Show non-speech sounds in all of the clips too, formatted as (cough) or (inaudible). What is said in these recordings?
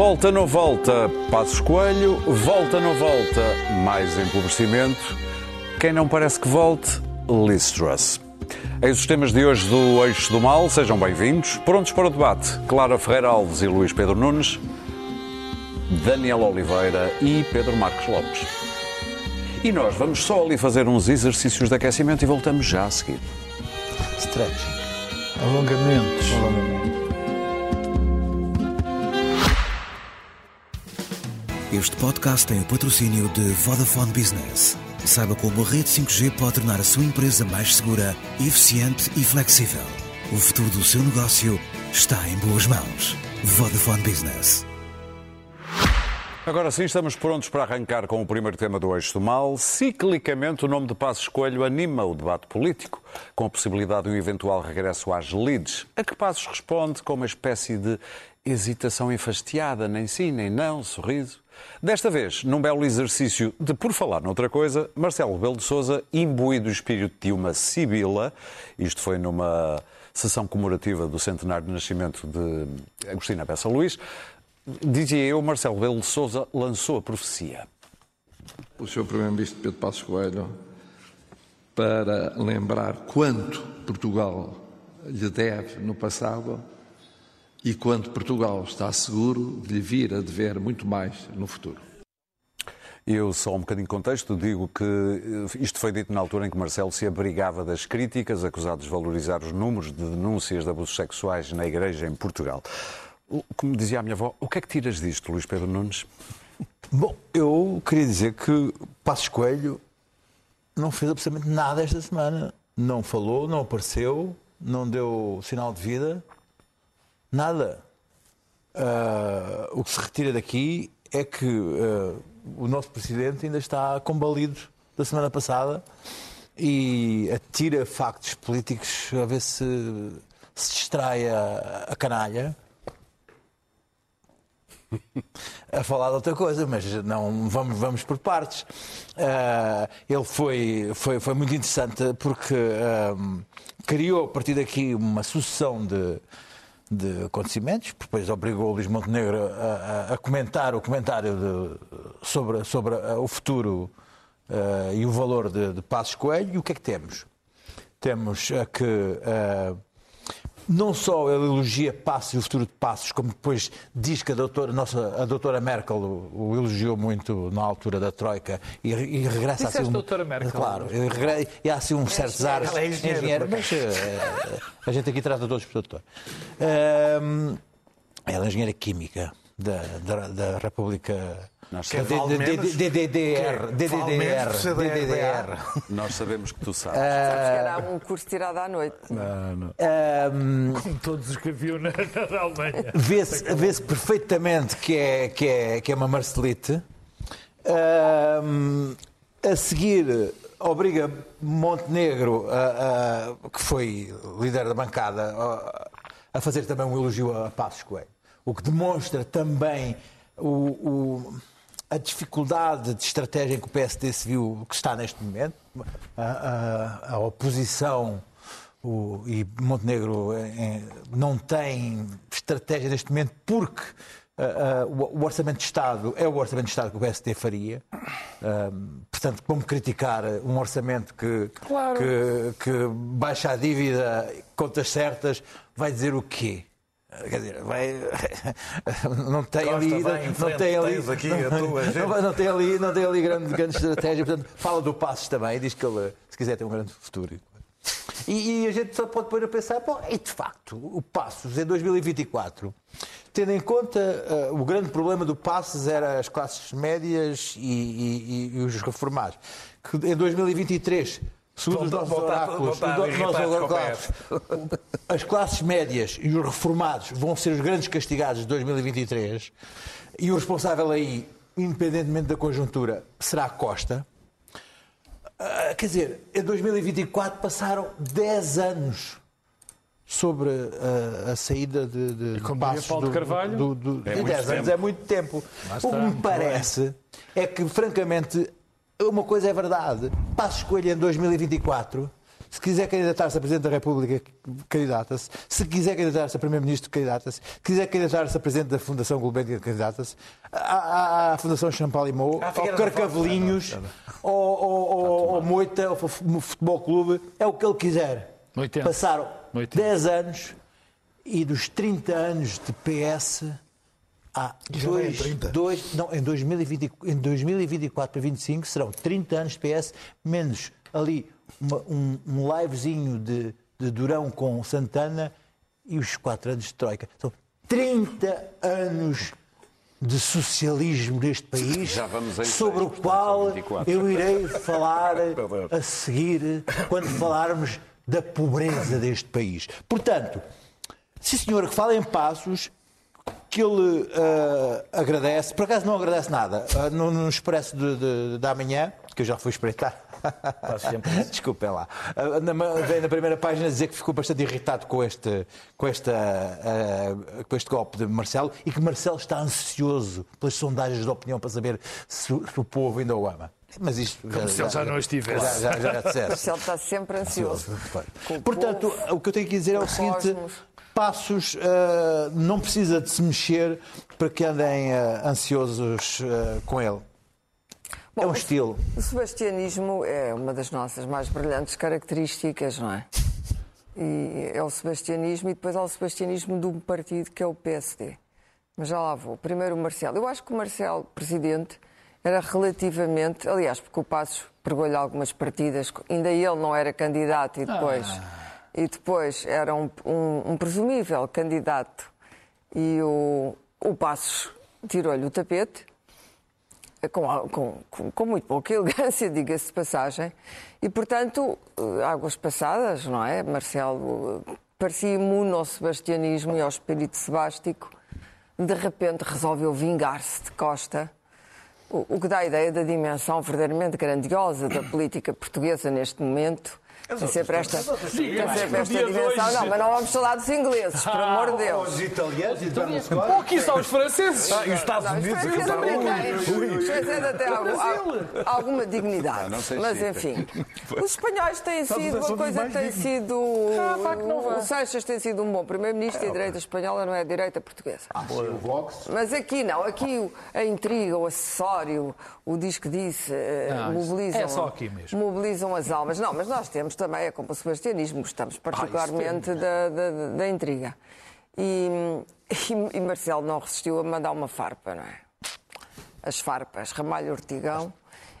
Volta não volta, Passos Coelho, volta não volta, mais empobrecimento. Quem não parece que volte, Liz Truss. Eis os temas de hoje do Eixo do Mal, sejam bem-vindos. Prontos para o debate, Clara Ferreira Alves e Luís Pedro Nunes, Daniel Oliveira e Pedro Marcos Lopes. E nós vamos só ali fazer uns exercícios de aquecimento e voltamos já a seguir. Stretching. Alongamentos. Alongamento. Este podcast tem o patrocínio de Vodafone Business. Saiba como a rede 5G pode tornar a sua empresa mais segura, eficiente e flexível. O futuro do seu negócio está em boas mãos. Vodafone Business. Agora sim, estamos prontos para arrancar com o primeiro tema do Eixo do Mal. Ciclicamente, o nome de Passos Coelho anima o debate político, com a possibilidade de um eventual regresso às leads, a que Passos responde com uma espécie de hesitação enfastiada, nem sim, nem não, sorriso. Desta vez, num belo exercício de por falar noutra coisa, Marcelo Rebelo de Sousa, imbuído do espírito de uma sibila, isto foi numa sessão comemorativa do centenário de nascimento de Agostina Bessa Luís, dizia eu, Marcelo Rebelo de Sousa lançou a profecia. O Sr. Primeiro-Ministro Pedro Passos Coelho para lembrar quanto Portugal lhe deve no passado e quanto Portugal está seguro de lhe vir a dever muito mais no futuro. Eu, só um bocadinho de contexto, digo que isto foi dito na altura em que Marcelo se abrigava das críticas, acusado de desvalorizar os números de denúncias de abusos sexuais na Igreja em Portugal. Como dizia a minha avó, o que é que tiras disto, Luís Pedro Nunes? Bom, eu queria dizer que Passos Coelho não fez absolutamente nada esta semana. Não falou, não apareceu, não deu sinal de vida, nada. Ah, o que se retira daqui é que ah, o nosso presidente ainda está combalido da semana passada e atira factos políticos a ver se se distrai a, a canalha (laughs) a falar de outra coisa, mas não vamos, vamos por partes. Ah, ele foi, foi, foi muito interessante porque ah, criou a partir daqui uma sucessão de, de acontecimentos, depois obrigou o Luís Montenegro a, a- a comentar o comentário de- sobre, sobre o futuro ah, e o valor de, de Passos Coelho. E o que é que temos? Temos ah, que ah, não só ele elogia Passos e o futuro de Passos, como depois diz que a doutora, nossa, a doutora Merkel o, o elogiou muito na altura da Troika e, e regressa Disseste assim um, doutora Merkel? Claro, e, regre- e há assim uns certos ares. Ela é engenheira, por mas eh, a gente aqui trata todos por doutor. Ahm, ela é engenheira química da, da, da República. Nós da sabemos, D- D- D- DDR, Que vale menos DDR, CDR. DDR. nós sabemos que tu sabes. Sabes que era um curso tirado à noite. Ahm, Como todos os que viu na, na Alemanha. Vê-se vê perfeitamente que é, que é, que é uma Marcelite. Ahm, a seguir, obriga Montenegro, a- a- que foi líder da bancada, a, a fazer também um elogio a Passos Coelho. O que demonstra também o- o- a dificuldade de estratégia em que o PSD se viu que está neste momento. A, a- a oposição o- e Montenegro eh, não tem estratégia neste momento porque ah, ah, o, Orçamento de Estado é o Orçamento de Estado que o PSD faria. Ah, portanto, como criticar um orçamento que, que, que baixa a dívida, contas certas, vai dizer o quê? Ah, Quer dizer, vai. (laughs) Não tem Costa, ali. Não frente, tem ali. aqui a tua (laughs) gente. não, não tem ali, não tem ali grande, grande estratégia. Portanto, fala do Passos também. Diz que ele, se quiser, tem um grande futuro. E, e a gente só pode pôr a pensar, bom, e de facto, o Passos em 2024, tendo em conta ah, o grande problema do Passos era as classes médias e, e- e- e os reformados, que em 2023, segundo os nossos oráculos, as classes médias e os reformados vão ser os grandes castigados de 2023 e o responsável aí, independentemente da conjuntura, será a Costa. Ah, quer dizer, em 2024 passaram 10 anos sobre ah, a saída de, de, de como passos Paulo de do- Carvalho, do, do, é de muito 10 anos é muito tempo. O que me parece é que, francamente, uma coisa é verdade. Passos Coelho em 2024 Se quiser candidatar-se a Presidente da República, candidata-se. Se quiser candidatar-se a Primeiro-Ministro, candidata-se. Se quiser candidatar-se a Presidente da Fundação Gulbenkian, candidata-se. À, à, à Fundação Champalimau, ao Figueira da Carcavelinhos, ao, ao, ao, ao Moita, ao Futebol Clube. É o que ele quiser. No 80. Passaram No 80. 10 anos e dos 30 anos de PS há em dois, 30. dois, não, em, 2020, em 2024 para 25 serão 30 anos de PS, menos ali uma- um, um livezinho de, de Durão com Santana e os 4 anos de Troika. São 30 anos de socialismo neste país, sobre o qual são 24. eu irei falar (laughs) a seguir quando falarmos da pobreza deste país. Portanto, sim senhor, que fala em passos que ele ah, agradece, por acaso não agradece nada, Ah, no, no Expresso de, de, de amanhã, que eu já fui espreitar. (laughs) Desculpem lá. Ah, na, vem na primeira página dizer que ficou bastante irritado com este, com, esta, ah, com este golpe de Marcelo e que Marcelo está ansioso pelas sondagens de opinião para saber se, o- se o povo ainda o ama. Mas isto Como se ele já não estivesse. Já, já, já disseste. Marcelo está sempre ansioso. Com o Portanto, povo, o que eu tenho que dizer é o seguinte: cosmos. Passos ah, não precisa de se mexer para que andem ah, ansiosos ah, com ele. é um o- estilo. O sebastianismo é uma das nossas mais brilhantes características, não é? E é o sebastianismo e depois há o sebastianismo de um partido que é o PSD. Mas já lá vou. Primeiro o Marcelo. Eu acho que o Marcelo, presidente, era relativamente. Aliás, porque o Passos pregou-lhe algumas partidas, ainda ele não era candidato e depois. E depois era um, um- um presumível candidato. E o, o Passos tirou-lhe o tapete com, com, com, muito pouca (laughs) elegância, diga-se de passagem, e portanto, eh, águas passadas, não é? Marcelo parecia imune ao sebastianismo e ao espírito sebástico, de repente resolveu vingar-se de Costa, o, o que dá a ideia da dimensão verdadeiramente grandiosa da política portuguesa neste momento. Tem sempre esta, tem sempre esta dimensão. Não, mas não vamos falar dos ingleses, por amor de Deus. italianos e Pô, aqui estão os franceses. Ah, e os Estados Não, os Unidos. os franceses até algum- al- alguma dignidade. não sei Mas se- enfim, (laughs) os espanhóis têm sido uma coisa que tem sido. Ah. O Sanches tem sido um bom primeiro-ministro e a direita espanhola não é a direita portuguesa. Mas aqui não, aqui a intriga, o acessório, o diz que disse, eh, mobilizam, é só aqui mesmo. mobilizam as almas. Não, mas nós temos também, é como o sebastianismo, gostamos particularmente da, da, da intriga. E, e, e Marcelo não resistiu a mandar uma farpa, não é? As farpas, Ramalho Ortigão.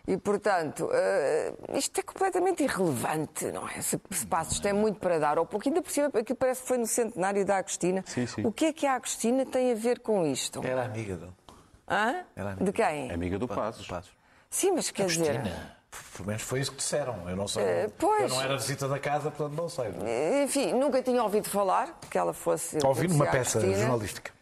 E, portanto, eh, isto é completamente irrelevante, não é? Se, se Passos tem muito para dar, ou pouco, ainda por cima, aqui parece que foi no centenário da Agostina. Sim, sim. O que é que a Agostina tem a ver com isto? Era amiga dele. Hã? Era amiga. De quem? Amiga do Passos. Passos. Sim, mas quer dizer. Pelo menos foi isso que disseram. Eu não sei. Eh, pois. Eu não era visita da casa, portanto não sei. Enfim, nunca tinha ouvido falar que ela fosse. Ouvi numa peça Agostina, jornalística.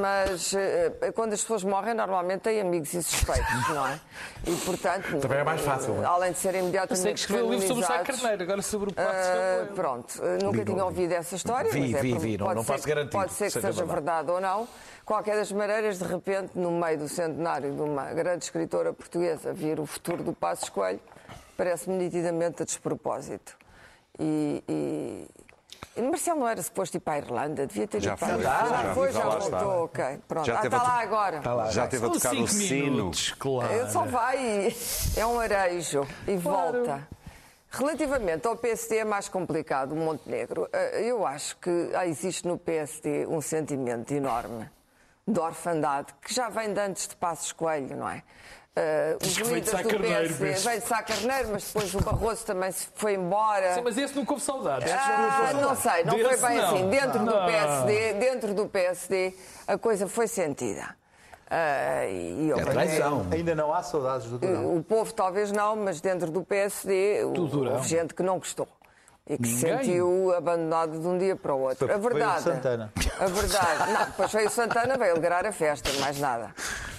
Mas eh, quando as pessoas morrem, normalmente têm amigos e suspeitos, (laughs) não é? E portanto. Também é mais fácil, não é? Além de serem imediatamente. Sei que escreveu um livro sobre o Sá Carneiro, agora sobre o Passo. ah, pronto, eh, nunca tinha ouvido essa história. Vi, mas é vi, vi, não- pode não ser posso que- garantir Pode ser que seja seja verdade ou não. Qualquer das maneiras, de repente, no meio do centenário de uma grande escritora portuguesa, vir o futuro do Passos Coelho, parece-me nitidamente a despropósito. E, e Marcelo não era suposto ir para a Irlanda, devia ter Já ido para a Irlanda. já Já foi, já já lá está. voltou, ok. Pronto, Já ah, está lá agora. Já teve a tocar o sino. claro. Ele só vai e é um arejo e volta. Relativamente ao PSD é mais complicado, o Montenegro. Eh, Eu acho que ah, existe no PSD um sentimento enorme de orfandade que já vem de antes de Passos Coelho, não é? Eh, os de líderes do Carneiro, PSD veio de Sá Carneiro, mas depois o Barroso também se foi embora. Sim, mas esse não houve saudades. Ah, não sei, não foi Desse bem não. assim. Dentro do Não. PSD, dentro do PSD, a coisa foi sentida. Ah, e É traição. Ainda não há saudades do Durão. o povo talvez não, mas dentro do PSD o- Durão. houve gente que não gostou. E que se sentiu abandonado de um dia para o outro. Foi- a verdade. Santana. A verdade. (laughs) Não, depois veio o Santana, veio alegrar a festa, mais nada.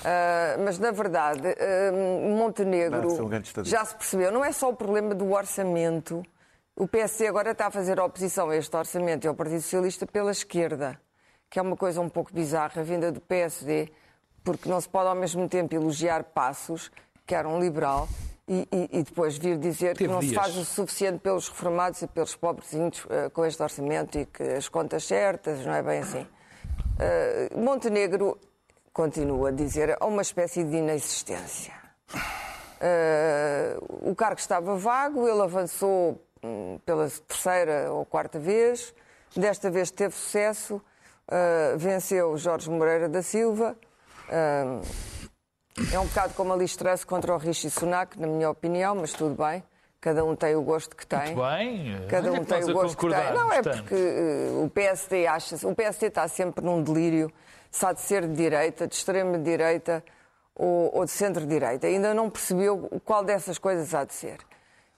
Ah, mas na verdade, ah, Montenegro Não, um já se percebeu, não é só o problema do orçamento. O PSD agora está a fazer oposição a este orçamento e ao Partido Socialista pela esquerda, que é uma coisa um pouco bizarra, vinda do PSD, porque não se pode ao mesmo tempo elogiar Passos, que era um liberal, E, e- e depois vir dizer que Teve não se dias. faz o suficiente pelos reformados e pelos pobrezinhos eh, com este orçamento e que as contas certas, não é bem assim. Eh, Montenegro continua a dizer há uma espécie de inexistência. Eh, o cargo estava vago, ele avançou hum, pela terceira ou quarta vez, desta vez teve sucesso, eh, venceu Jorge Moreira da Silva. Eh, é um bocado como a Listresse contra o Rishi Sunak, na minha opinião, mas tudo bem. Cada um tem o gosto que tem. Bem, Cada olha um tem o gosto que tem. Não, é porque eh, o PSD acha o PSD está sempre num delírio se há de ser de direita, de extrema-direita ou, ou de centro-direita. Ainda não percebeu qual dessas coisas há de ser.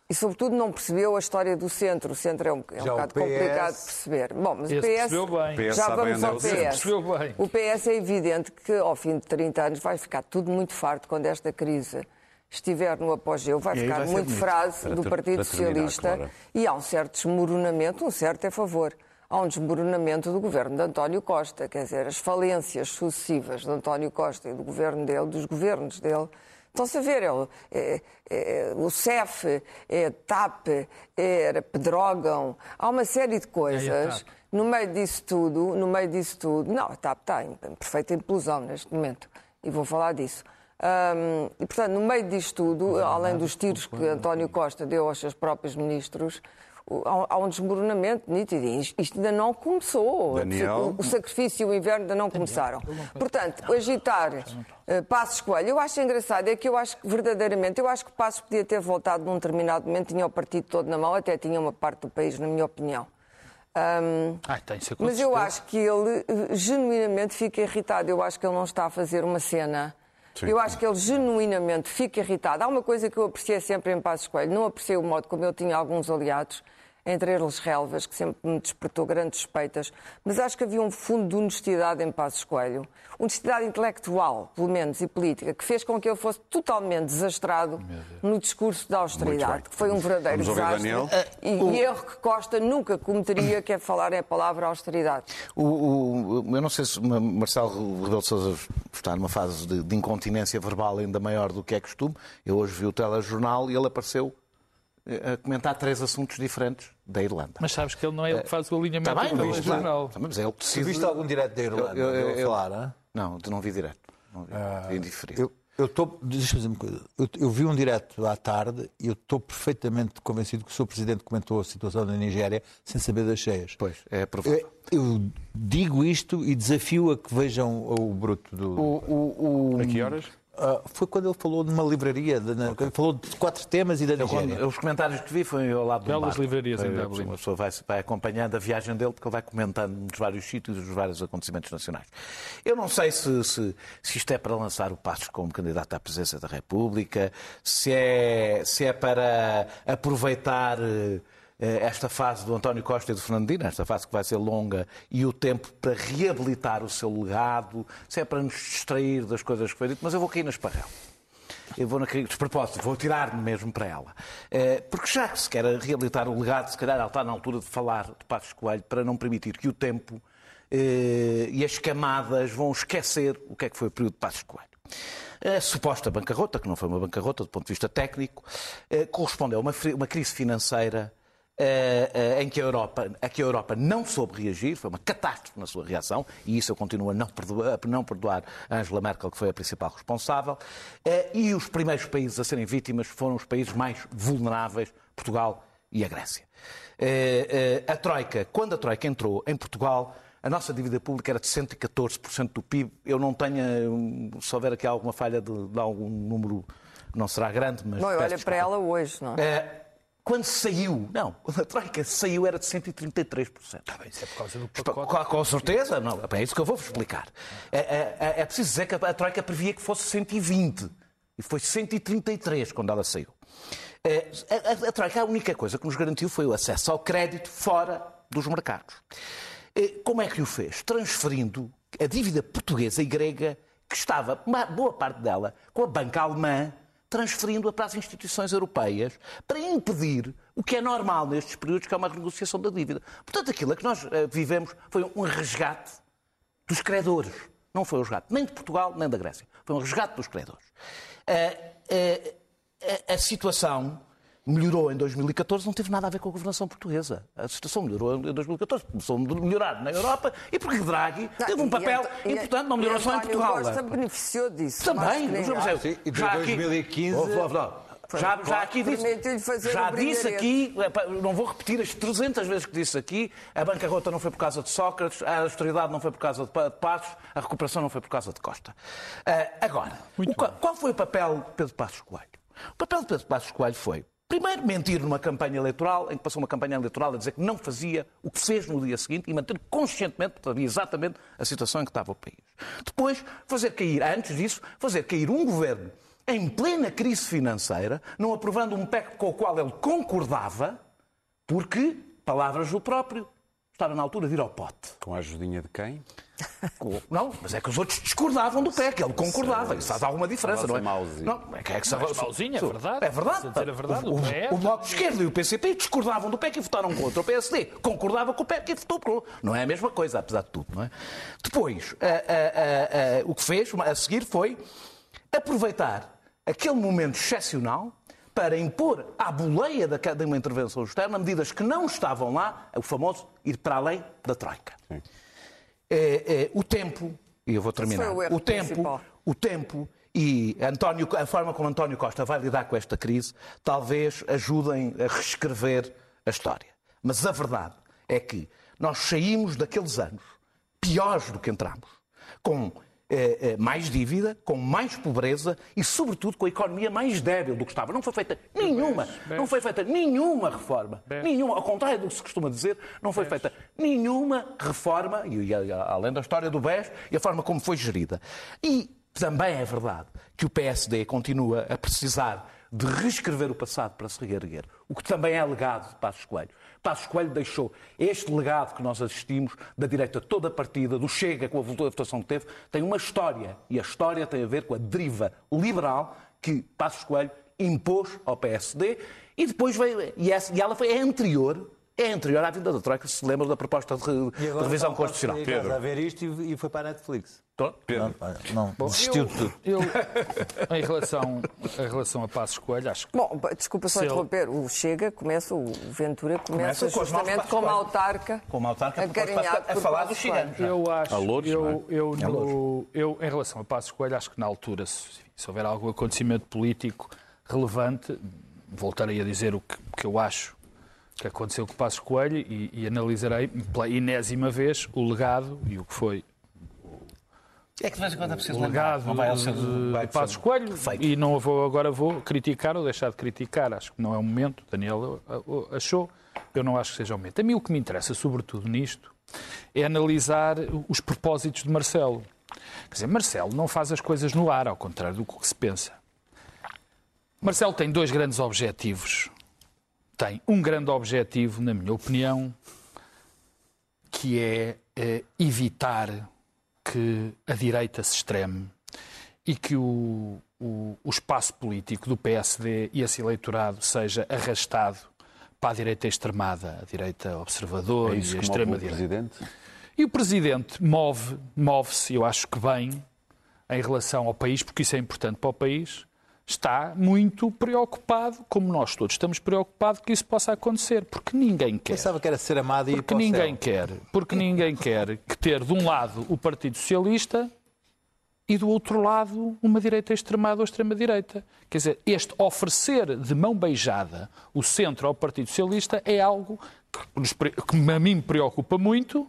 E, sobretudo, não percebeu a história do centro. O centro é um, é um bocado PS complicado de perceber. Bom, mas Esse o PS. bem. PS Já sabe vamos ao. PS. O PS é evidente que, ao fim de 30 anos, vai ficar tudo muito farto quando esta crise estiver no apogeu. Vai ficar vai ser muito frase do ter- Partido para terminar, Socialista Clara. e há um certo desmoronamento, um certo é favor. Há um desmoronamento do governo de António Costa, quer dizer, as falências sucessivas de António Costa e do governo dele, dos governos dele, estão-se a ver. Ele, é, é, o CEF, é TAP, Pedrógão, há uma série de É, coisas. No meio disso tudo, no meio disso tudo, não, a TAP está em perfeita implosão neste momento. E vou falar disso. Hum, e, portanto, no meio disto tudo, além dos tiros que António Costa deu aos seus próprios ministros, há, um desmoronamento nítido. E isto isto ainda não começou. Daniel? O, sacrifício e o inverno ainda não começaram. Portanto, agitar uh, Passos Coelho, eu acho engraçado, é que eu acho que, verdadeiramente, eu acho que Passos podia ter voltado num determinado momento, tinha o partido todo na mão, até tinha uma parte do país, na minha opinião. Ai, tem que ser mas eu acho que ele eh, genuinamente fica irritado. Eu acho que ele não está a fazer uma cena. Sim. Eu acho que ele genuinamente fica irritado. Há uma coisa que eu apreciei sempre em Passos Coelho. Não apreciei o modo como ele tinha alguns aliados, entre eles relvas, que sempre me despertou grandes suspeitas. Mas acho que havia um fundo de honestidade em Passos Coelho. Honestidade intelectual, pelo menos, e política, que fez com que ele fosse totalmente desastrado no discurso da austeridade, que foi um verdadeiro Vamos desastre. E, e erro que Costa nunca cometeria, que é falar a palavra austeridade. O, o- eu não sei se Ma- Marcelo Rebelo de Sousa está numa fase de, de incontinência verbal ainda maior do que é costume. Eu hoje vi o telejornal e ele apareceu a comentar três assuntos diferentes da Irlanda. Mas sabes que ele não é ele que faz o alinhamento Está bem, do mas, jornal. Tá bem, mas ele Se decide... viste algum direto da Irlanda? Eu- eu- eu- falar, hã? Não, não vi direto. Não vi. vi indiferido. Eu, eu estou. Deixa eu dizer uma coisa. Eu, eu vi um direto à tarde e eu estou perfeitamente convencido que o Sr. Presidente comentou a situação da Nigéria sem saber das cheias. Pois, é provável. Eu, eu digo isto e desafio a que vejam o bruto do. O, o, o- A que horas? Ah, foi quando ele falou numa livraria, de- na- quando falou de quatro temas e da quando- Nigéria. os comentários que vi foi ao lado do Belas barco. livrarias em Dublin. Uma pessoa vai, vai acompanhando a viagem dele porque ele vai comentando nos vários sítios os vários acontecimentos nacionais. Eu não sei se, se, se isto é para lançar o Passos como candidato à presidência da República, se é, se é para aproveitar eh, esta fase do António Costa e do Fernandino, esta fase que vai ser longa, e o tempo para reabilitar o seu legado, se é para nos distrair das coisas que foi dito, mas eu vou cair na esparrela. Eu vou na de propósito, vou tirar-me mesmo para ela. Eh, Porque já que se quer reabilitar o legado, se calhar ela está na altura de falar de Passos Coelho para não permitir que o tempo eh, e as camadas vão esquecer o que é que foi o período de Passos Coelho. A suposta bancarrota, que não foi uma bancarrota do ponto de vista técnico, eh, correspondeu a uma crise financeira eh, eh, em que a Europa, a que a Europa não soube reagir, foi uma catástrofe na sua reação, e isso eu continuo a não perdoar, a não perdoar a Angela Merkel, que foi a principal responsável, eh, e os primeiros países a serem vítimas foram os países mais vulneráveis, Portugal e a Grécia. A Troika, quando a Troika entrou em Portugal, a nossa dívida pública era de 114% do PIB. Eu não tenho, se houver aqui alguma falha de, de algum número, não será grande, mas. Eu olho para ela hoje, não é? Quando saiu, não, a Troika saiu era de 133%. Isso é por causa do Com, pacote. com certeza, não, é isso que eu vou vos explicar. É, é- é- é preciso dizer que a Troika previa que fosse 120 e foi 133 quando ela saiu. É, a, a- a Troika, a única coisa que nos garantiu foi o acesso ao crédito fora dos mercados. É, Como é que o fez? Transferindo a dívida portuguesa e grega, que estava, uma boa parte dela, com a banca alemã, transferindo-a para as instituições europeias para impedir o que é normal nestes períodos, que é uma renegociação da dívida. Portanto, aquilo a que nós eh, vivemos foi um resgate dos credores. Não foi um resgate nem de Portugal nem da Grécia. Foi um resgate dos credores. Eh, eh, a, a situação melhorou em 2014, não teve nada a ver com a governação portuguesa. A situação melhorou em 2014, começou a melhorar na Europa e porque Draghi teve um papel e- importante, não e melhorou só em Portugal. Costa beneficiou disso. Também, ninguém. vamos dizer, sim, e de já aqui- 2015 Oh, oh, oh, Já, já aqui disse, já disse aqui, epá, não vou repetir as 300 vezes que disse aqui, a bancarrota não foi por causa de Sócrates, a austeridade não foi por causa de Pa- de Passos, a recuperação não foi por causa de Costa. Ah, agora, o qual, qual foi o papel de Pedro Passos Coelho? O papel de Pedro Passos Coelho foi, primeiro, mentir numa campanha eleitoral, em que passou uma campanha eleitoral a dizer que não fazia o que fez no dia seguinte e manter conscientemente, sabia exatamente a situação em que estava o país. Depois, fazer cair, antes disso, fazer cair um governo em plena crise financeira, não aprovando um PEC com o qual ele concordava, porque, palavras do próprio, estava na altura de ir ao pote. Com a ajudinha de quem? Não, mas é que os outros discordavam do PEC, ele concordava. Isso faz alguma diferença, não é? Não, é que é que Mais mauzinho, é verdade. É verdade. Se a verdade, o, o o, o Bloco de Esquerda e o PCP discordavam do PEC e votaram contra. O PSD concordava com o PEC e votou por. Não é a mesma coisa, apesar de tudo, não é? Depois, a- a- a- a- o que fez a seguir foi aproveitar aquele momento excepcional para impor à boleia da- de uma intervenção externa medidas que não estavam lá, o famoso ir para além da Troika. É, é, o tempo, e eu vou terminar, o o tempo, principal. o tempo e António, a forma como António Costa vai lidar com esta crise talvez ajudem a reescrever a história. Mas a verdade é que nós saímos daqueles anos piores do que entramos, com eh, mais dívida, com mais pobreza e, sobretudo, com a economia mais débil do que estava. Não foi feita nenhuma, não foi feita nenhuma reforma. Nenhuma, ao contrário do que se costuma dizer, não foi feita nenhuma reforma, e, além da história do BES e a forma como foi gerida. E também é verdade que o PSD continua a precisar de reescrever o passado para se reerguer. O que também é legado de Passos Coelho. Passos Coelho deixou este legado que nós assistimos da direita toda partida, do Chega com a votação que teve, tem uma história. E a história tem a ver com a deriva liberal que Passos Coelho impôs ao PSD e depois veio. E, essa- e ela foi é anterior. É anterior à vinda da Troika, se lembra da proposta de, de revisão constitucional. Pedro. a ver isto e, e foi para a Netflix. Pedro. Não, não desistiu de tudo. Eu, em, relação, em relação a Passos Coelho, acho que Bom, desculpa só Se interromper. O Chega começa, o Ventura começa, Começa com justamente Passos como autarca. Como autarca, acarinhado a por falar dos ciganos. Coelho. Eu acho, A Lourdes, eu, é? eu, no- eu, em relação a Passos Coelho, acho que na altura, se, se houver algum acontecimento político relevante, voltarei a dizer o que, que eu acho que aconteceu com Passos Coelho e, e analisarei pela enésima vez o legado e o que foi É que de vez em quando é preciso o legado Não vai ao ser- de, Passos Coelho e não vou, agora vou criticar ou deixar de criticar. Acho que não é o momento. Daniel achou. Eu não acho que seja o momento. A mim o que me interessa, sobretudo nisto, é analisar os propósitos de Marcelo. Quer dizer, Marcelo não faz as coisas no ar, ao contrário do que se pensa. Marcelo tem dois grandes objetivos. Tem um grande objetivo, na minha opinião, que é eh, evitar que a direita se extreme e que o, o, o espaço político do PSD e esse eleitorado seja arrastado para a direita extremada, a direita observadora É e a move extrema-direita. E o Presidente move, move-se, eu acho que bem, em relação ao país, porque isso é importante para o país, está muito preocupado, como nós todos estamos preocupados que isso possa acontecer, porque ninguém quer. Pensava que era ser amado e Porque ninguém quer, porque ninguém (laughs) quer que ter de um lado o Partido Socialista e do outro lado uma direita extremada ou extrema-direita. Quer dizer, este oferecer de mão beijada o centro ao Partido Socialista é algo que, nos que a mim me preocupa muito,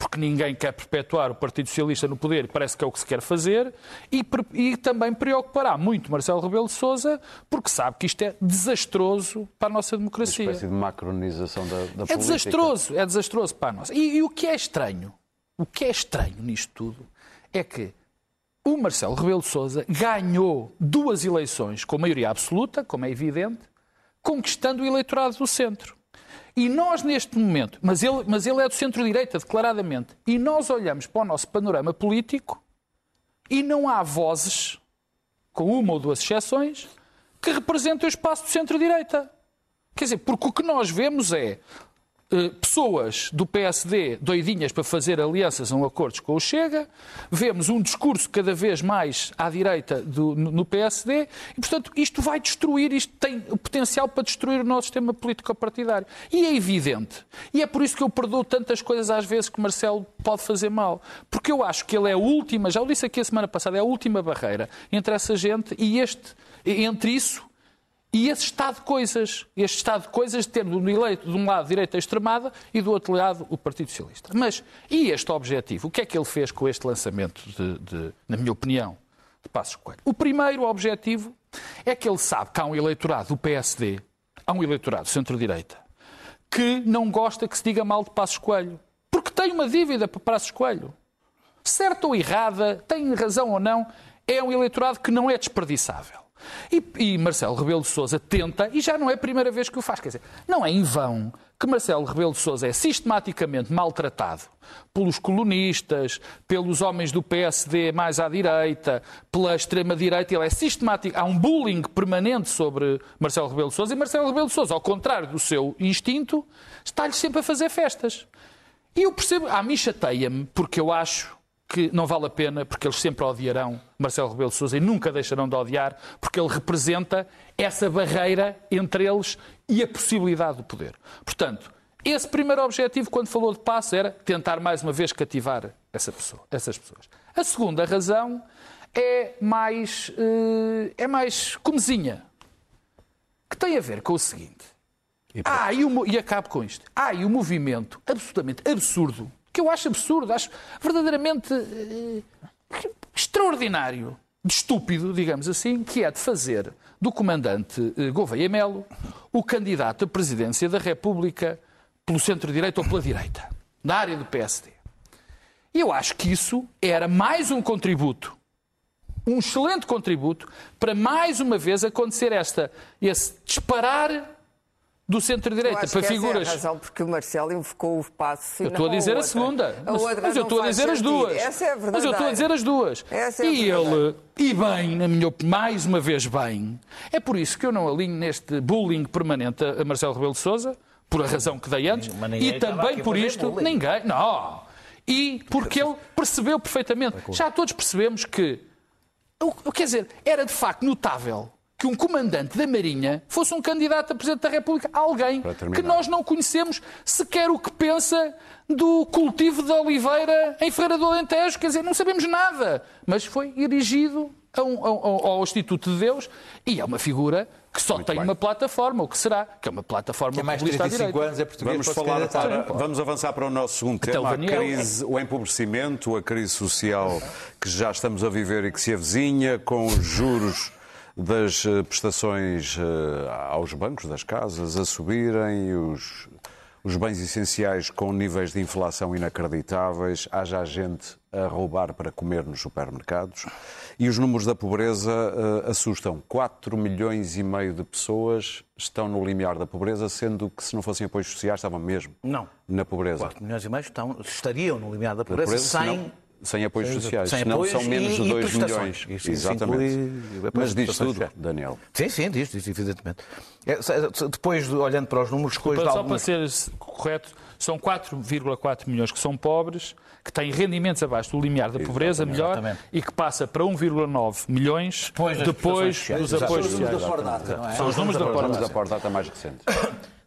porque ninguém quer perpetuar o Partido Socialista no poder, e parece que é o que se quer fazer, e, e também preocupará muito Marcelo Rebelo de Sousa, porque sabe que isto é desastroso para a nossa Uma democracia. espécie de macronização da, da É política. desastroso, é desastroso para nós. E, e o que é estranho, o que é estranho nisto tudo, é que o Marcelo Rebelo de Sousa ganhou duas eleições com maioria absoluta, como é evidente, conquistando o eleitorado do centro. E nós, neste momento, mas ele, mas ele é do centro-direita, declaradamente, e nós olhamos para o nosso panorama político e não há vozes, com uma ou duas exceções, que representem o espaço do centro-direita. Quer dizer, porque o que nós vemos é pessoas do PSD doidinhas para fazer alianças ou acordos com o Chega, vemos um discurso cada vez mais à direita do- no PSD e, portanto, isto vai destruir, isto tem o potencial para destruir o nosso sistema político-partidário. E é evidente. E é por isso que eu perdoo tantas coisas às vezes que Marcelo pode fazer mal. Porque eu acho que ele é a última, já o disse aqui a semana passada, é a última barreira entre essa gente e este, entre isso e esse estado de coisas, este estado de coisas de um, eleito, de um lado direita extremada e do outro lado o Partido Socialista. Mas, e este objetivo? O que é que ele fez com este lançamento, de, de, na minha opinião, de Passos Coelho? O primeiro objetivo é que ele sabe que há um eleitorado do PSD, há um eleitorado centro-direita, que não gosta que se diga mal de Passos Coelho. Porque tem uma dívida para Passos Coelho. Certa ou errada, tem razão ou não, é um eleitorado que não é desperdiçável. E, e Marcelo Rebelo de Sousa tenta, e já não é a primeira vez que o faz, quer dizer, não é em vão que Marcelo Rebelo de Sousa é sistematicamente maltratado pelos colonistas, pelos homens do PSD mais à direita, pela extrema-direita, ele é sistemático, há um bullying permanente sobre Marcelo Rebelo de Sousa, e Marcelo Rebelo de Sousa, ao contrário do seu instinto, está-lhe sempre a fazer festas. E eu percebo, a mim chateia-me, porque eu acho que não vale a pena, porque eles sempre odiarão Marcelo Rebelo de Sousa e nunca deixarão de odiar, porque ele representa essa barreira entre eles e a possibilidade do poder. Portanto, esse primeiro objetivo, quando falou de passo, era tentar mais uma vez cativar essa pessoa, essas pessoas. A segunda razão é mais, eh, é mais comezinha, que tem a ver com o seguinte. Ah, e, o e acabo com isto. Há aí um movimento absolutamente absurdo, que eu acho absurdo, acho verdadeiramente eh, extraordinário, de estúpido, digamos assim, que é de fazer do comandante eh, Gouveia Melo o candidato à presidência da República pelo centro-direita ou pela direita, na área do PSD. E eu acho que isso era mais um contributo um excelente contributo para mais uma vez acontecer esta, esse disparar do centro-direita para que essa figuras. É a razão porque o Marcelo invocou o passo. Eu estou a dizer a segunda. Mas, outra mas eu estou a dizer as duas. Essa é a mas eu estou a dizer as duas. Essa é a e ele, e bem, na minha opinião, mais uma vez bem, é por isso que eu não alinho neste bullying permanente a Marcelo Rebelo de Sousa, por a razão que dei antes, e também por isto, bullying. ninguém, não. E porque ele percebeu perfeitamente. Já todos percebemos que o, o- quer dizer, era de facto notável que um comandante da Marinha fosse um candidato a Presidente da República, alguém que nós não conhecemos sequer o que pensa do cultivo de oliveira em Ferreira do Alentejo, quer dizer, não sabemos nada, mas foi erigido a um- a ao, ao Instituto de Deus e é uma figura que só tem bem. uma plataforma, o que será? Que é uma plataforma Tem mais de populista à 35 direita. anos, é português. Vamos, falar para, vamos avançar para o nosso segundo Até tema, a crise, o empobrecimento, a crise social que já estamos a viver e que se avizinha com os juros das eh, prestações eh, aos bancos das casas a subirem, os, os bens essenciais com níveis de inflação inacreditáveis, haja gente a roubar para comer nos supermercados e os números da pobreza eh, assustam. 4 milhões e meio de pessoas estão no limiar da pobreza, sendo que se não fossem apoios sociais estavam mesmo Não. na pobreza. 4 milhões e meio estão, estariam no limiar da Da pobreza, pobreza, sem, senão- sem apoios sociais, sem senão apoios são menos de e 2 prestações. milhões. Isso- Exatamente. inclui apoios Mas diz tudo, sociais. Daniel. Sim, sim, diz, diz evidentemente. É, se- Depois, de, olhando para os números, depois de Só para algumas... ser correto, são 4,4 milhões que são pobres, que têm rendimentos abaixo do limiar da pobreza, melhor, exatamente. e que passa para 1,9 milhões Depois depois dos sociais. apoios São os números sociais. não é? São os números da Vamos Porta. da porta data mais recente.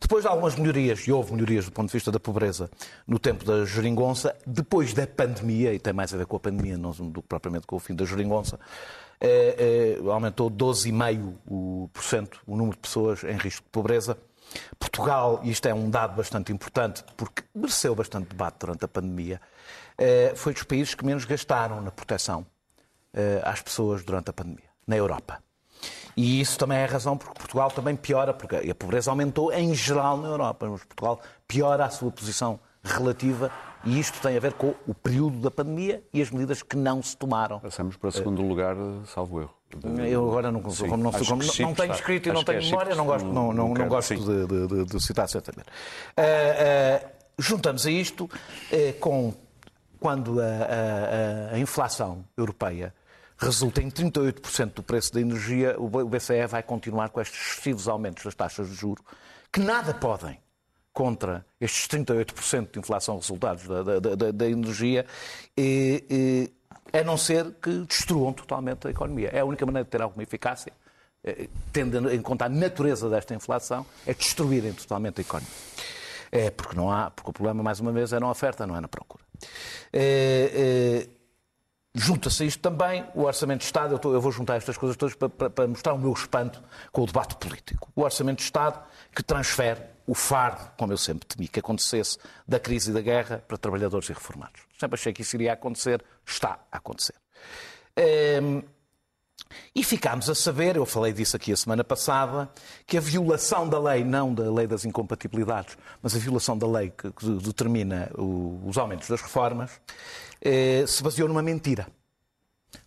Depois de algumas melhorias, e houve melhorias do ponto de vista da pobreza no tempo da geringonça, depois da pandemia, e tem mais a ver com a pandemia não do que propriamente com o fim da geringonça, eh, eh, aumentou 12,5% o, número de pessoas em risco de pobreza. Portugal, isto é um dado bastante importante, porque mereceu bastante debate durante a pandemia, eh, foi dos países que menos gastaram na proteção às pessoas durante a pandemia, na Europa. E isso também é a razão porque Portugal também piora, porque a pobreza aumentou em geral na Europa, mas Portugal piora a sua posição relativa e isto tem a ver com o período da pandemia e as medidas que não se tomaram. Passamos para o segundo lugar, salvo erro. Eu agora não, Sim, como não, como não- não tenho escrito e não é tenho memória, Chipre, não gosto, não- não, não, gosto de, de- de- de citar certamente. Ah, ah, juntamos a isto eh, com quando a- a- a inflação europeia resulta em 38% do preço da energia, o BCE vai continuar com estes excessivos aumentos das taxas de juros, que nada podem contra estes 38% de inflação resultados da, da, da, da energia, e, e, a não ser que destruam totalmente a economia. É a única maneira de ter alguma eficácia, eh, tendo em conta a natureza desta inflação, é destruírem totalmente a economia. É porque não há, porque o problema, mais uma vez, é na oferta, não é na procura. É, é, Junta-se a isto também o Orçamento de Estado. Eu, estou, eu, vou juntar estas coisas todas para, para, para, mostrar o meu espanto com o debate político. O Orçamento de Estado que transfere o fardo, como eu sempre temi que acontecesse, da crise e da guerra para trabalhadores e reformados. Sempre achei que isso iria acontecer, está a acontecer. Ehm, e ficámos a saber, eu falei disso aqui a semana passada, que a violação da lei, não da lei das incompatibilidades, mas a violação da lei que, determina os aumentos das reformas, eh, se baseou numa mentira.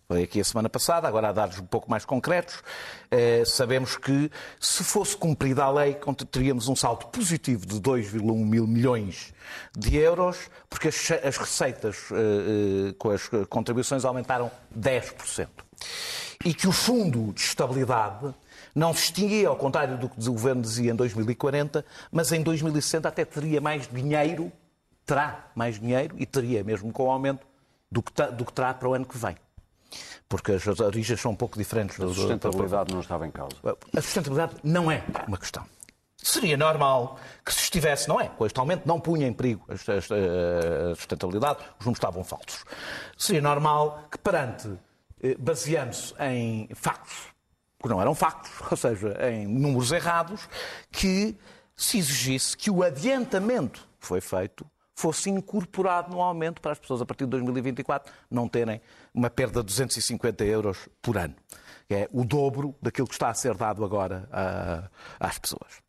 Foi aqui a semana passada, agora há dados um pouco mais concretos. Eh, sabemos que, se fosse cumprida a lei, teríamos um salto positivo de 2,1 mil milhões de euros, porque as, as receitas eh, com as contribuições aumentaram 10% e que o Fundo de Estabilidade não se extinguia, ao contrário do que o Governo dizia em 2040, mas em 2060 até teria mais dinheiro, terá mais dinheiro, e teria mesmo com o aumento, do que, do que terá para o ano que vem. Porque as origens são um pouco diferentes. A sustentabilidade não estava em causa. A sustentabilidade não é uma questão. Seria normal que se estivesse, não é? Com este aumento não punha em perigo a sustentabilidade, os números estavam falsos. Seria normal que perante eh, baseando-se em factos, que não eram factos, (laughs) ou seja, em números errados, que se exigisse que o adiantamento que foi feito fosse incorporado no aumento para as pessoas a partir de 2024 não terem uma perda de 250 euros por ano. É o dobro daquilo que está a ser dado agora às pessoas.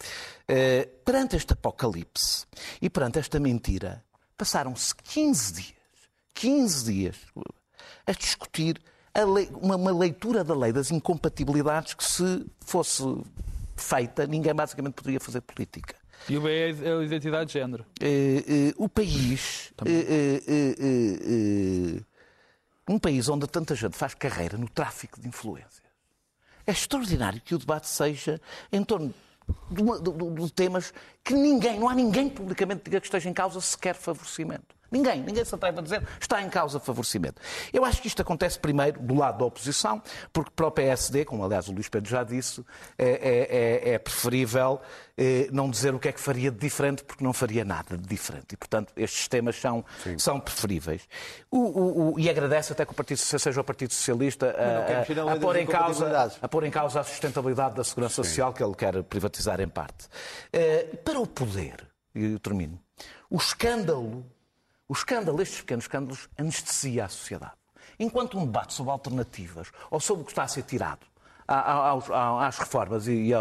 Eh, perante este apocalipse e perante esta mentira, passaram-se 15 dias, 15 dias, a discutir lei, uma, uma leitura da lei das incompatibilidades que, se fosse feita, ninguém basicamente poderia fazer política. E o BE é a identidade de género. Uh, uh, o país. Uh, um país onde tanta gente faz carreira no tráfico de influências. É extraordinário que o debate seja em torno de, de, de, de temas que ninguém, não há ninguém publicamente diga que esteja em causa sequer favorecimento. Ninguém, ninguém se atreve a dizer está em causa favorecimento. Eu acho que isto acontece primeiro do lado da oposição, porque para o PSD, como aliás o Luís Pedro já disse, é, é, é, é preferível eh, não dizer o que é que faria de diferente, porque não faria nada de diferente. E, portanto, estes temas são, são preferíveis. O, o, o, e agradece até que o Partido Socialista seja o Partido Socialista a, a, a, pôr em causa, a pôr em causa a sustentabilidade da segurança Sim. social que ele quer privatizar em parte. Eh, para o poder, e eu termino, o escândalo o escândalo, estes pequenos escândalos, anestesia a sociedade. Enquanto um debate sobre alternativas ou sobre o que está a ser tirado às reformas e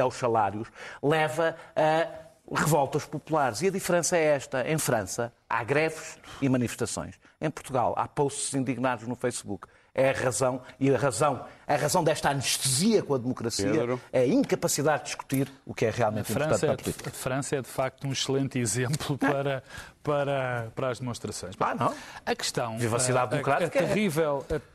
aos salários leva a revoltas populares. E a diferença é esta. Em França, há greves e manifestações. Em Portugal, há posts indignados no Facebook é a razão, e a razão, a razão desta anestesia com a democracia Pedro. é a incapacidade de discutir o que é realmente a França importante é, para a política. A França é, de facto, um excelente exemplo para, para, para as demonstrações. Ah, não? A questão... Vivacidade democrática. A, a terrível... A,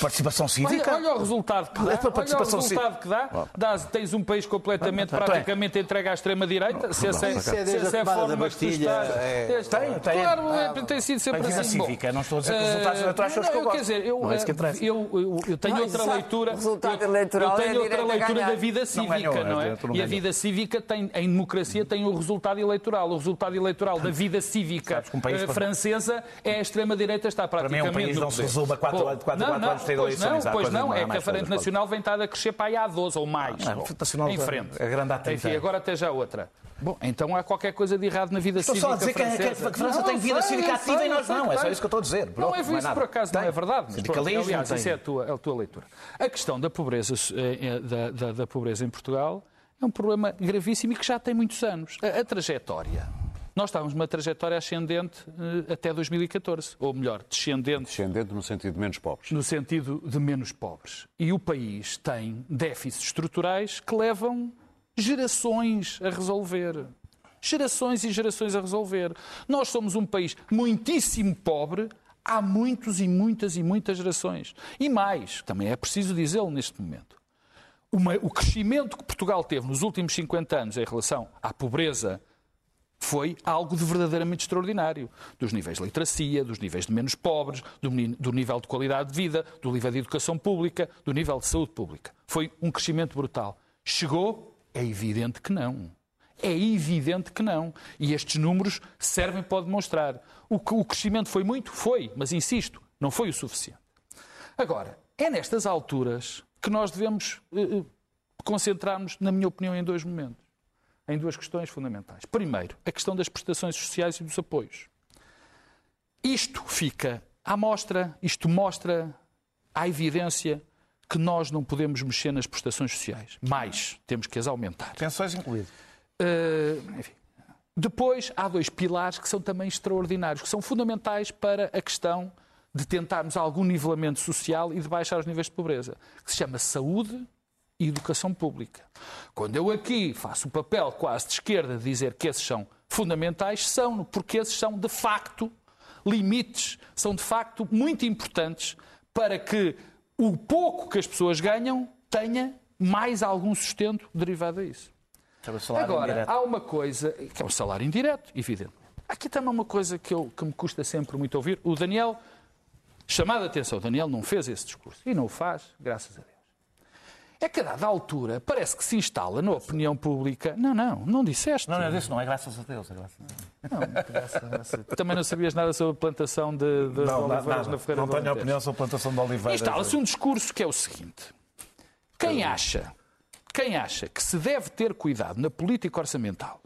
Participação cívica? Olha, olha, o resultado que dá. É participação olha o resultado que dá. dá. Tens um país completamente, então praticamente entregue à extrema-direita. Se essa é, se essa é a forma que tu estás... É... Tem, tem. Claro, é, tem sido sempre assim. cívica, não estou a dizer que os resultados eh, eleitorais são os que eu Quer dizer, eu, é que tenho não, outra leitura... resultado eleitoral eu tenho é outra leitura da vida cívica, não é? E a vida cívica tem, em democracia, tem o resultado eleitoral. O resultado eleitoral da vida cívica eh, francesa é a extrema-direita está praticamente... Para mim, um país não se resume a quatro anos ter eleições não, pois não, é que a Frente Nacional vem estar a crescer para aí há 12 ou mais. Não, a Frente Nacional em frente. É grande Enfim, agora até já outra. Bom, então há qualquer coisa de errado na vida estou cívica Estou só a dizer francesa. que a, França não, tem vida sei, cívica ativa e nós não. É só isso que eu estou a dizer. Não, é isso por acaso, não é verdade. Sindicalismo aliás, isso é a, tua, é a tua leitura. A questão da pobreza, eh, eh, da, da, da pobreza em Portugal é um problema gravíssimo e que já tem muitos anos. A, a trajetória nós estávamos numa trajetória ascendente uh, até 2014, ou melhor, descendente. Descendente no sentido de menos pobres. No sentido de menos pobres. E o país tem déficits estruturais que levam gerações a resolver. Gerações e gerações a resolver. Nós somos um país muitíssimo pobre há muitos e muitas e muitas gerações. E mais, também é preciso dizê-lo neste momento. Uma, o crescimento que Portugal teve nos últimos 50 anos em relação à pobreza foi algo de verdadeiramente extraordinário. Dos níveis de literacia, dos níveis de menos pobres, do, do nível de qualidade de vida, do nível de educação pública, do nível de saúde pública. Foi um crescimento brutal. Chegou? É evidente que não. É evidente que não. E estes números servem para demonstrar. O, o crescimento foi muito? Foi, mas insisto, não foi o suficiente. Agora, é nestas alturas que nós devemos eh, eh concentrar-nos, na minha opinião, em dois momentos. Em duas questões fundamentais. Primeiro, a questão das prestações sociais e dos apoios. Isto fica à mostra, isto mostra à evidência que nós não podemos mexer nas prestações sociais. Mais, temos que as aumentar. Pensões incluídas. Uh, enfim. Depois, há dois pilares que são também extraordinários, que são fundamentais para a questão de tentarmos algum nivelamento social e de baixar os níveis de pobreza, que se chama saúde e educação pública. Quando eu aqui faço o papel quase de esquerda de dizer que esses são fundamentais, são, porque esses são de facto limites, são de facto muito importantes para que o pouco que as pessoas ganham tenha mais algum sustento derivado a isso. Agora, indireto. há uma coisa que é o salário indireto, evidente. Aqui também uma coisa que, eu, que me custa sempre muito ouvir. O Daniel, chamada a atenção, o Daniel não fez esse discurso e não o faz, graças a Deus. É que a dada altura parece que se instala na opinião pública. Não, não, não disseste. Não, não, disse não, é graças a Deus. É graças a Deus. Não, graças a Deus. Também não sabias nada sobre a plantação de, de, não, oliveiras nada. na Ferreira Não tenho opinião sobre a plantação de oliveiras. Instala-se um discurso que é o seguinte: quem acha quem acha que se deve ter cuidado na política orçamental,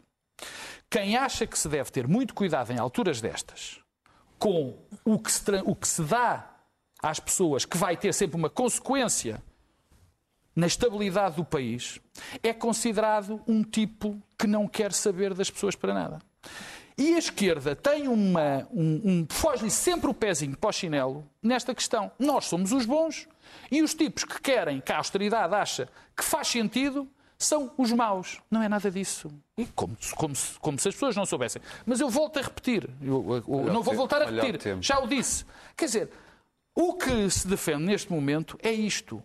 quem acha que se deve ter muito cuidado em alturas destas com o que se, o que se dá às pessoas, que vai ter sempre uma consequência na estabilidade do país, é considerado um tipo que não quer saber das pessoas para nada. E a esquerda tem uma. Um, um foge-lhe sempre o pezinho para o chinelo nesta questão. Nós somos os bons e os tipos que querem que a austeridade acha que faz sentido são os maus. Não é nada disso. E como, como, como se as pessoas não soubessem. Mas eu volto a repetir. Eu, eu, eu não vou voltar a repetir. Já o disse. Quer dizer, o que se defende neste momento é isto.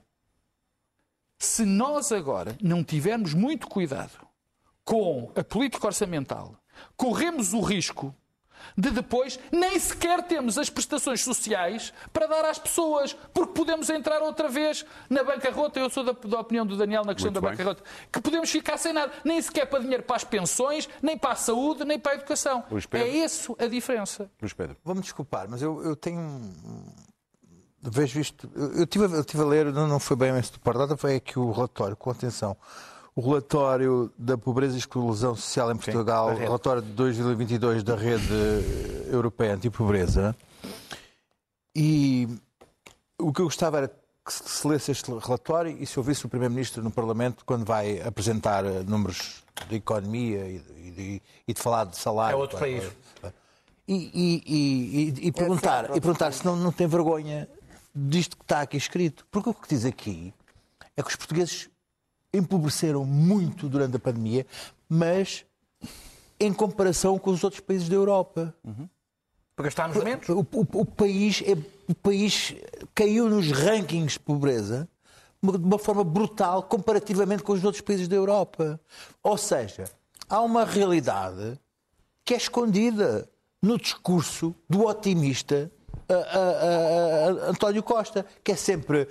Se nós agora não tivermos muito cuidado com a política orçamental corremos o risco de depois nem sequer temos as prestações sociais para dar às pessoas, porque podemos entrar outra vez na bancarrota. Eu sou da, da opinião do Daniel na questão Muito da bem. bancarrota, que podemos ficar sem nada, nem sequer para dinheiro para as pensões, nem para a saúde, nem para a educação. É isso a diferença. Luís Pedro. Vamos desculpar, mas eu, eu tenho. Vejo isto. Eu estive eu tive a ler, não, não foi bem esse do Pardata, foi aqui o relatório, com atenção o relatório da pobreza e exclusão social em Portugal, o relatório de 2022 da Rede Europeia Antipobreza. E o que eu gostava era que se lesse este relatório e se ouvisse o Primeiro-Ministro no Parlamento quando vai apresentar eh, números de economia e de, e de falar de salário. É outro país. E, e, e, e perguntar, é e perguntar se não, não tem vergonha disto que está aqui escrito. Porque o que diz aqui é que os portugueses empobreceram muito durante a pandemia, mas em comparação com os outros países da Europa. Uhum. Porque estamos menos? O, o, o, país é, o país caiu nos rankings de pobreza de uma forma brutal comparativamente com os outros países da Europa. Ou seja, há uma realidade que é escondida no discurso do otimista António Costa, que é sempre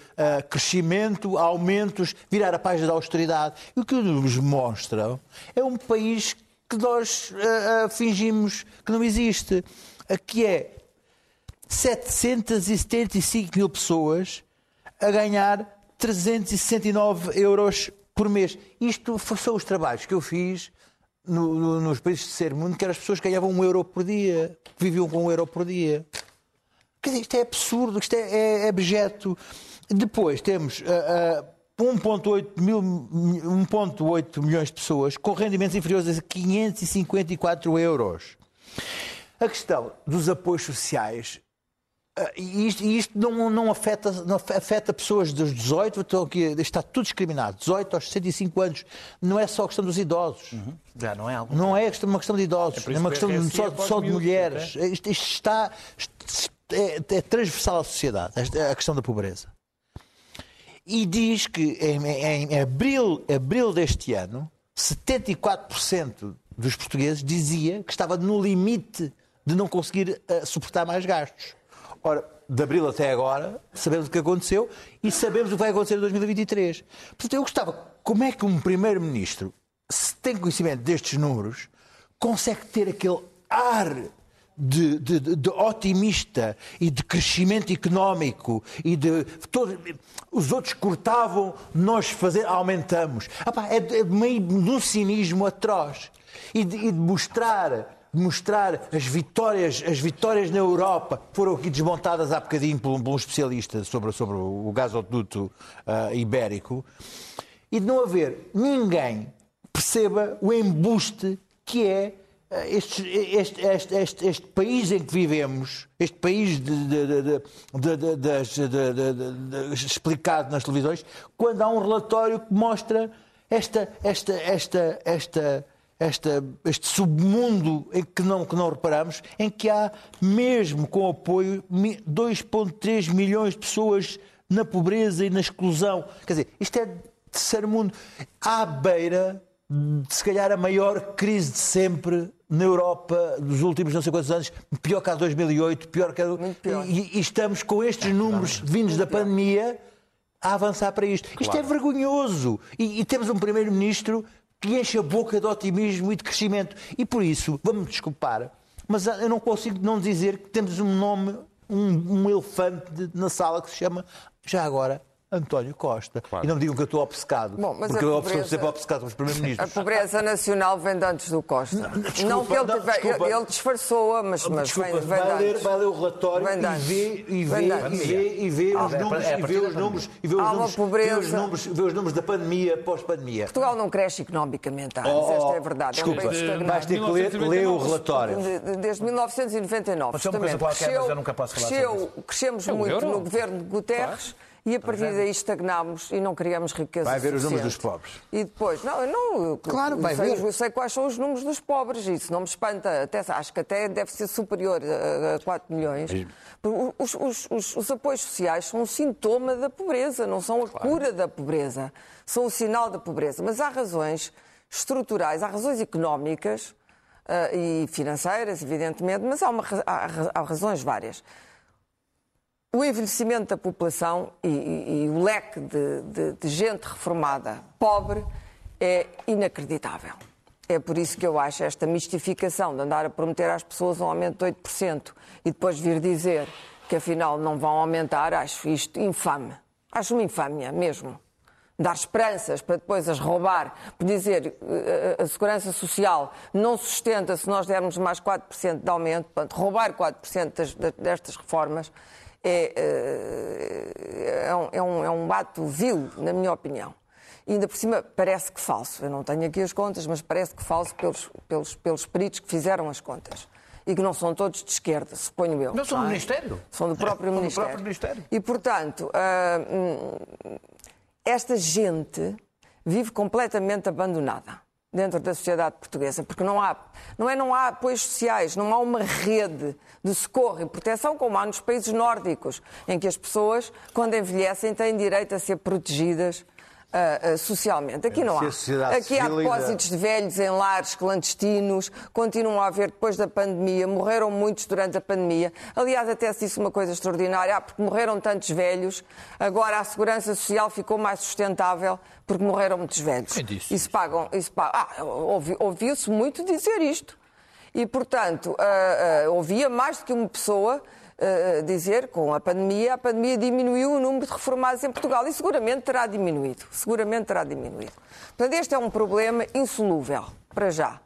crescimento, aumentos, virar a página da austeridade. E o que nos mostra é um país que nós fingimos que não existe. Aqui é 775 mil pessoas a ganhar 369 euros por mês. Isto são os trabalhos que eu fiz no, no, nos países de ser mundo, que eram as pessoas que ganhavam um euro por dia, viviam com um euro por dia. Quer dizer, isto é absurdo, isto é, é, é abjeto. Depois temos uh, uh, 1,8 milhões de pessoas com rendimentos inferiores a 554 euros. A questão dos apoios sociais Uh, e isto, isto não, não, afeta, não afeta pessoas dos 18, então aqui, está tudo discriminado, 18 aos 65 anos. Não é só a questão dos idosos. Uhum. Já não é algo. Não é uma questão de idosos, é, é uma questão de, só, só de mulheres. É? Isto, isto está é, é transversal à sociedade, a questão da pobreza. E diz que em, em abril, abril deste ano, 74% dos portugueses dizia que estava no limite de não conseguir eh, suportar mais gastos. Ora, de abril até agora, sabemos o que aconteceu e sabemos o que vai acontecer em 2023. Portanto, eu gostava, como é que um primeiro-ministro, se tem conhecimento destes números, consegue ter aquele ar de, de- de- otimista e de crescimento económico e de todo, os outros cortavam, nós fazer, aumentamos. É, é meio um cinismo atroz e de, e de mostrar mostrar as vitórias, as vitórias na Europa foram aqui desmontadas há bocadinho por um, por um especialista sobre, sobre o gasoduto ah, ibérico e de não haver ninguém perceba o embuste que é este, este, este, este, este país em que vivemos, este país explicado nas televisões, quando há um relatório que mostra esta, esta, esta, esta, esta, este submundo em que não, que não reparamos, em que há, mesmo com apoio, mi- 2,3 milhões de pessoas na pobreza e na exclusão. Quer dizer, isto é terceiro mundo. À beira de, se calhar, a maior crise de sempre na Europa dos últimos não sei quantos anos, pior que a 2008, pior que a... pior. E, e estamos com estes números vindos da pandemia a avançar para isto. Isto é vergonhoso. E, e temos um primeiro-ministro que enche a boca de otimismo e de crescimento. E por isso, vamos-me desculpar, mas eu não consigo não dizer que temos um nome, um, um elefante de- na sala que se chama, já agora, António Costa. E não me digam que eu estou obcecado, Bom, mas porque a eu pobreza- estou sempre obcecado com os A primeiros-ministros. pobreza nacional vem de antes do Costa. desculpa, não que ele, não, desculpa. ele disfarçou-a, mas, mas Desculpa, vem, vem vai, ler, vai ler o relatório e vê, e vê, e vê, e vê Ah, os é, números, é a e vê da os números, e vê os números, vê os pobreza. números, vê os números da pandemia, pós-pandemia. Portugal não cresce economicamente há anos, Oh, esta é a verdade. Desculpa, é um vais ter que ler, ler o relatório. De- de- Desde 1999. Pode ser uma coisa qualquer, mas eu nunca posso falar cresceu, sobre isso. Crescemos É muito no governo de Guterres e a partir daí estagnámos e não criamos riqueza Vai ver os números dos pobres. E depois, não, eu não, eu- Claro, eu vai sei, ver. Eu sei quais são os números dos pobres, isso não me espanta. Até, acho que até deve ser superior a, a 4 milhões. Os, os- os- os apoios sociais são um sintoma da pobreza, não são a cura da pobreza. São o sinal da pobreza. Mas há razões estruturais, há razões económicas ah, e financeiras, evidentemente, mas há, uma há há razões várias. O envelhecimento da população e, e- e o leque de, de- de gente reformada pobre é inacreditável. É por isso que eu acho esta mistificação de andar a prometer às pessoas um aumento de 8% e depois vir dizer que afinal não vão aumentar, acho isto infame. Acho uma infâmia mesmo. Dar esperanças para depois as roubar, por dizer eh, a segurança social não sustenta se nós dermos mais 4% de aumento, portanto, roubar 4% das- das- destas reformas é, eh, é, um, é, um, é um ato vil, na minha opinião. E ainda por cima parece que falso. Eu não tenho aqui as contas, mas parece que falso pelos, pelos, pelos peritos que fizeram as contas. E que não são todos de esquerda, suponho eu. Não são do é? Ministério. São do próprio do Ministério. próprio Ministério. E, portanto, hum, esta gente vive completamente abandonada dentro da sociedade portuguesa, porque não há, não é não há apoios sociais, não há uma rede de socorro e proteção como há nos países nórdicos, em que as pessoas, quando envelhecem, têm direito a ser protegidas ah, ah, socialmente. Aqui não Se há. Aqui há depósitos de velhos em lares clandestinos, continuam a haver depois da pandemia, morreram muitos durante a pandemia. Aliás, até se disse uma coisa extraordinária, ah, porque morreram tantos velhos, agora a segurança social ficou mais sustentável porque morreram muitos velhos. Quem disse Isso pagam, isso pagam. Ah, ouvi- ouviu-se muito dizer isto. E, portanto, ah, ouvia mais do que uma pessoa ah, dizer, com a pandemia, a pandemia diminuiu o número de reformados em Portugal e seguramente terá diminuído. Seguramente terá diminuído. Portanto, este é um problema insolúvel, para já.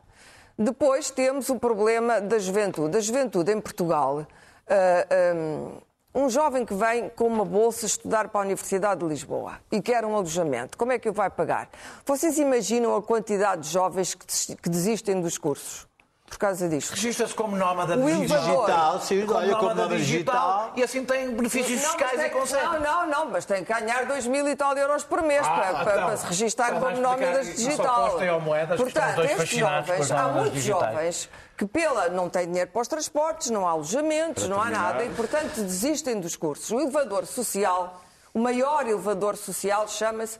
Depois temos o problema da juventude. A juventude em Portugal, ah, ah, um jovem que vem com uma bolsa estudar para a Universidade de Lisboa e quer um alojamento, como é que o vai pagar? Vocês imaginam a quantidade de jovens que desistem dos cursos por causa disto? Registra-se como nómada O digital. digital, sim, olha, como nómada digital. E assim tem benefícios Não, fiscais mas e tem- consegue. Não, não, não, mas tem que ganhar 2 mil e tal euros por mês Ah, para, para- então. para se registar como. Só digital. Estão Portanto, estes jovens, há muitos digitais. jovens que pela não têm dinheiro para os transportes, não há alojamentos, não há nada e, portanto, desistem dos cursos. O elevador social, o maior elevador social chama-se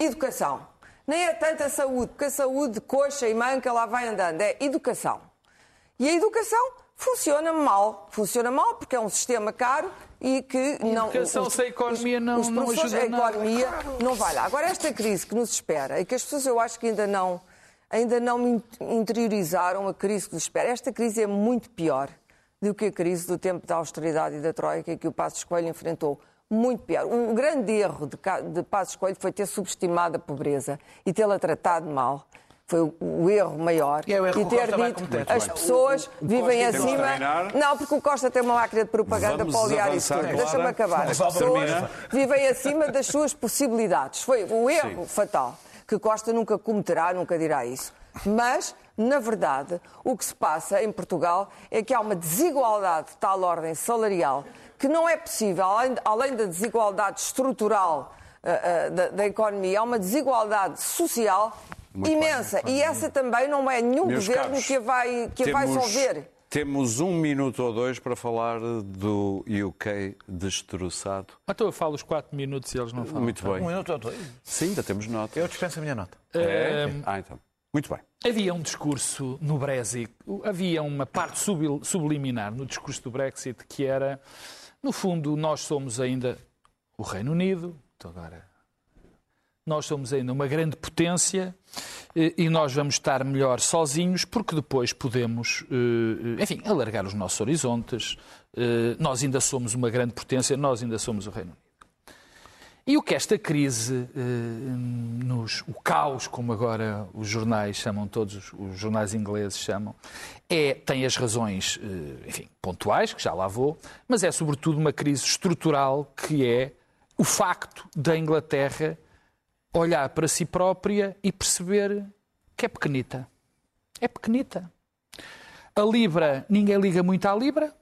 educação. nem é tanta saúde, porque a saúde, coxa e manca, lá vai andando, é educação. E a educação funciona mal. Funciona mal porque é um sistema caro e que não. Educação sem economia não- os não ajuda A nada. economia não vai lá. Agora, esta crise que nos espera e que as pessoas eu acho que ainda não, ainda não in- interiorizaram a crise que nos espera. Esta crise é muito pior do que a crise do tempo da austeridade e da Troika que o Passos Coelho enfrentou. Muito pior. Um grande erro de, de Passos Coelho foi ter subestimado a pobreza e tê-la tratado mal. Foi o, o erro maior. E é o erro o ter dito as pessoas vivem Temos de acima. Não, porque o Costa tem uma máquina de propaganda Vamos para aliar isso tudo. Deixa-me acabar. As pessoas vivem acima das suas possibilidades. Foi o erro fatal que Costa nunca cometerá, nunca dirá isso. Mas, na verdade, o que se passa em Portugal é que há uma desigualdade de tal ordem salarial que não é possível, além, além da desigualdade estrutural ah, ah, da, da economia, há uma desigualdade social Muito bem. imensa. E essa também não é nenhum Meus governo caros, que a vai, que a vai temos- solver. Temos um minuto ou dois para falar do UK destroçado. Então eu falo os 4 minutos e eles não falam. Muito bem. Um minuto ou dois. Sim, ainda temos nota. Eu dispenso a minha nota. É? Ah, então. Muito bem. Havia um discurso no Brexit, havia uma parte subliminar no discurso do Brexit que era, no fundo, nós somos ainda o Reino Unido, então agora nós somos ainda uma grande potência eh, e nós vamos estar melhor sozinhos porque depois podemos, eh, enfim, alargar os nossos horizontes. Eh, Nós ainda somos uma grande potência, nós ainda somos o Reino Unido. E o que esta crise, nos, o caos, como agora os jornais chamam, todos os, jornais ingleses chamam, é, tem as razões, enfim, pontuais, que já lá vou, mas é sobretudo uma crise estrutural que é o facto da Inglaterra olhar para si própria e perceber que é pequenita. É pequenita. A Libra, ninguém liga muito à Libra.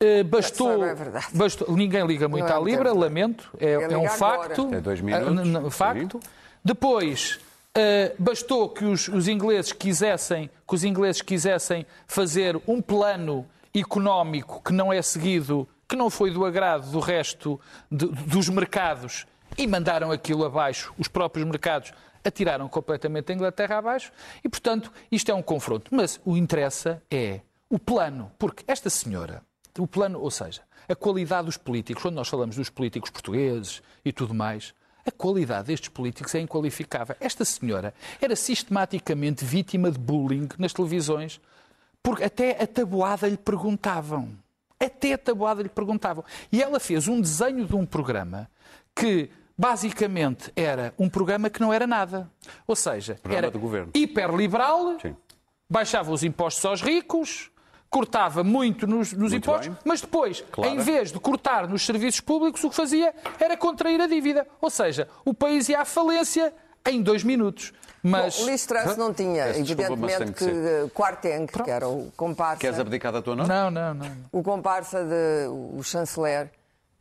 Eh, bastou, é verdade. bastou- ninguém liga muito Não é à Libra, verdade. lamento, é, É é um facto. agora. Tem dois Ah, minutos, n- facto. Depois, eh, bastou que os, os ingleses quisessem, que os ingleses quisessem fazer um plano económico que não é seguido, que não foi do agrado do resto de- dos mercados e mandaram aquilo abaixo, os próprios mercados atiraram completamente a Inglaterra abaixo e, portanto, isto é um confronto. Mas o interessa é o plano, porque esta senhora, o plano, ou seja, a qualidade dos políticos, quando nós falamos dos políticos portugueses e tudo mais, a qualidade destes políticos é inqualificável. Esta senhora era sistematicamente vítima de bullying nas televisões, porque até a tabuada lhe perguntavam. Até a tabuada lhe perguntavam. E ela fez um desenho de um programa que basicamente era um programa que não era nada. Ou seja, Programa era hiperliberal, Sim. baixava os impostos aos ricos, cortava muito nos, nos Muito impostos, bem. mas depois, Claro. em vez de cortar nos serviços públicos, o que fazia era contrair a dívida. Ou seja, o país ia à falência em dois minutos. Mas Bom, Truss não tinha, Peço evidentemente, tem que que eh, que era o comparsa, Queres abdicar da tua nota? não, não, não. o comparsa de o chanceler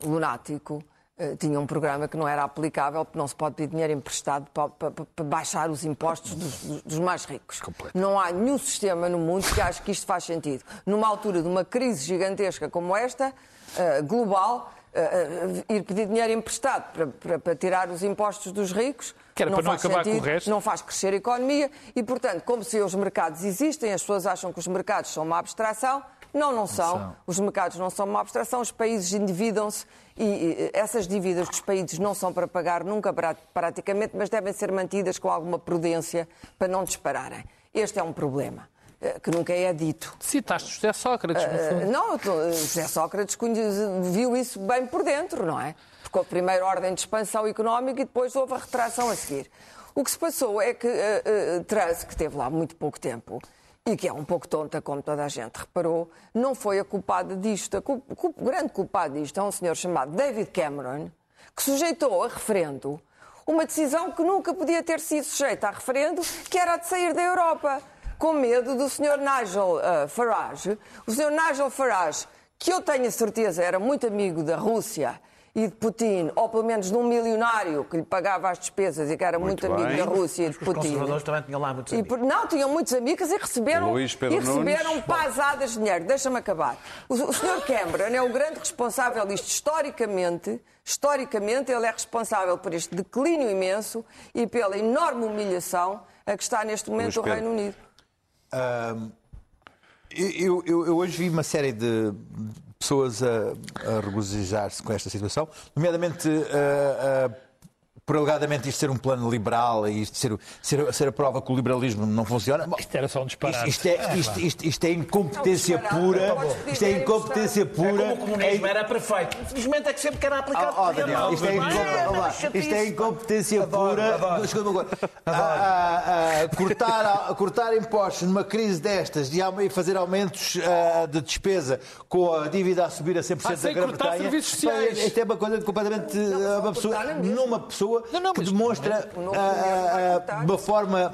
lunático, eh, tinha um programa que não era aplicável porque não se pode pedir dinheiro emprestado para, para- para baixar os impostos dos, dos- mais ricos. Não há nenhum sistema no mundo que ache que isto faz sentido. Numa altura de uma crise gigantesca como esta, eh, global, eh, ir pedir dinheiro emprestado para, para- para tirar os impostos dos ricos Que era para não faz acabar com o sentido, resto. não faz crescer a economia e, portanto, como se os mercados existem, as pessoas acham que os mercados são uma abstração. Não, não são. são. Os mercados não são uma abstração, os países endividam-se e, essas dívidas dos países não são para pagar nunca pra- praticamente, mas devem ser mantidas com alguma prudência para não dispararem. Este é um problema eh, que nunca é dito. Citaste José Sócrates, no Eh, fundo. Não, eu tô- José Sócrates viu isso bem por dentro, não é? Porque houve primeiro ordem de expansão económica e depois houve a retração a seguir. O que se passou é que uh, uh, que esteve lá muito pouco tempo, e que é um pouco tonta, como toda a gente reparou, não foi a culpada disto. O grande culpado disto é um senhor chamado David Cameron, que sujeitou a referendo uma decisão que nunca podia ter sido sujeita a referendo, que era a de sair da Europa, com medo do Sr. Nigel uh, Farage. O Sr. Nigel Farage, que eu tenho a certeza era muito amigo da Rússia e de Putin, ou pelo menos de um milionário que lhe pagava as despesas e que era muito, Muito amigo da Rússia e de Os Putin. conservadores também tinham lá muitos E amigos. por- não, tinham muitos amigos e receberam, e receberam Nunes. pasadas de dinheiro. Deixa-me acabar. O, o Sr. Cameron é o grande responsável disto historicamente. Historicamente, ele é responsável por este declínio imenso e pela enorme humilhação a que está neste momento o. Reino Unido. Eu, eu- eu hoje vi uma série de pessoas a, a regozijar-se com esta situação, nomeadamente ah, ah, por alegadamente isto ser um plano liberal e isto ser, ser, ser a prova que o liberalismo não funciona. Bom, Isto era só um disparate. Isto, isto é, isto, isto- isto é incompetência É pura. não podes Isto é incompetência É pura. como o comunismo era perfeito. Infelizmente é que sempre que era aplicado. Oh, oh, Daniel, isto é, Não, incom- não, olá, não, isto é incompetência Adoro, pura. adoro. Escuta uma coisa. A- a- a cortar, a- cortar impostos numa crise destas e fazer aumentos ah, de despesa com a dívida a subir a 100% Ah, da Grã-Bretanha. Isto é uma coisa completamente. Não, ah, mas uma pessoa, pessoa Não, não, que demonstra ah, ah, de uma forma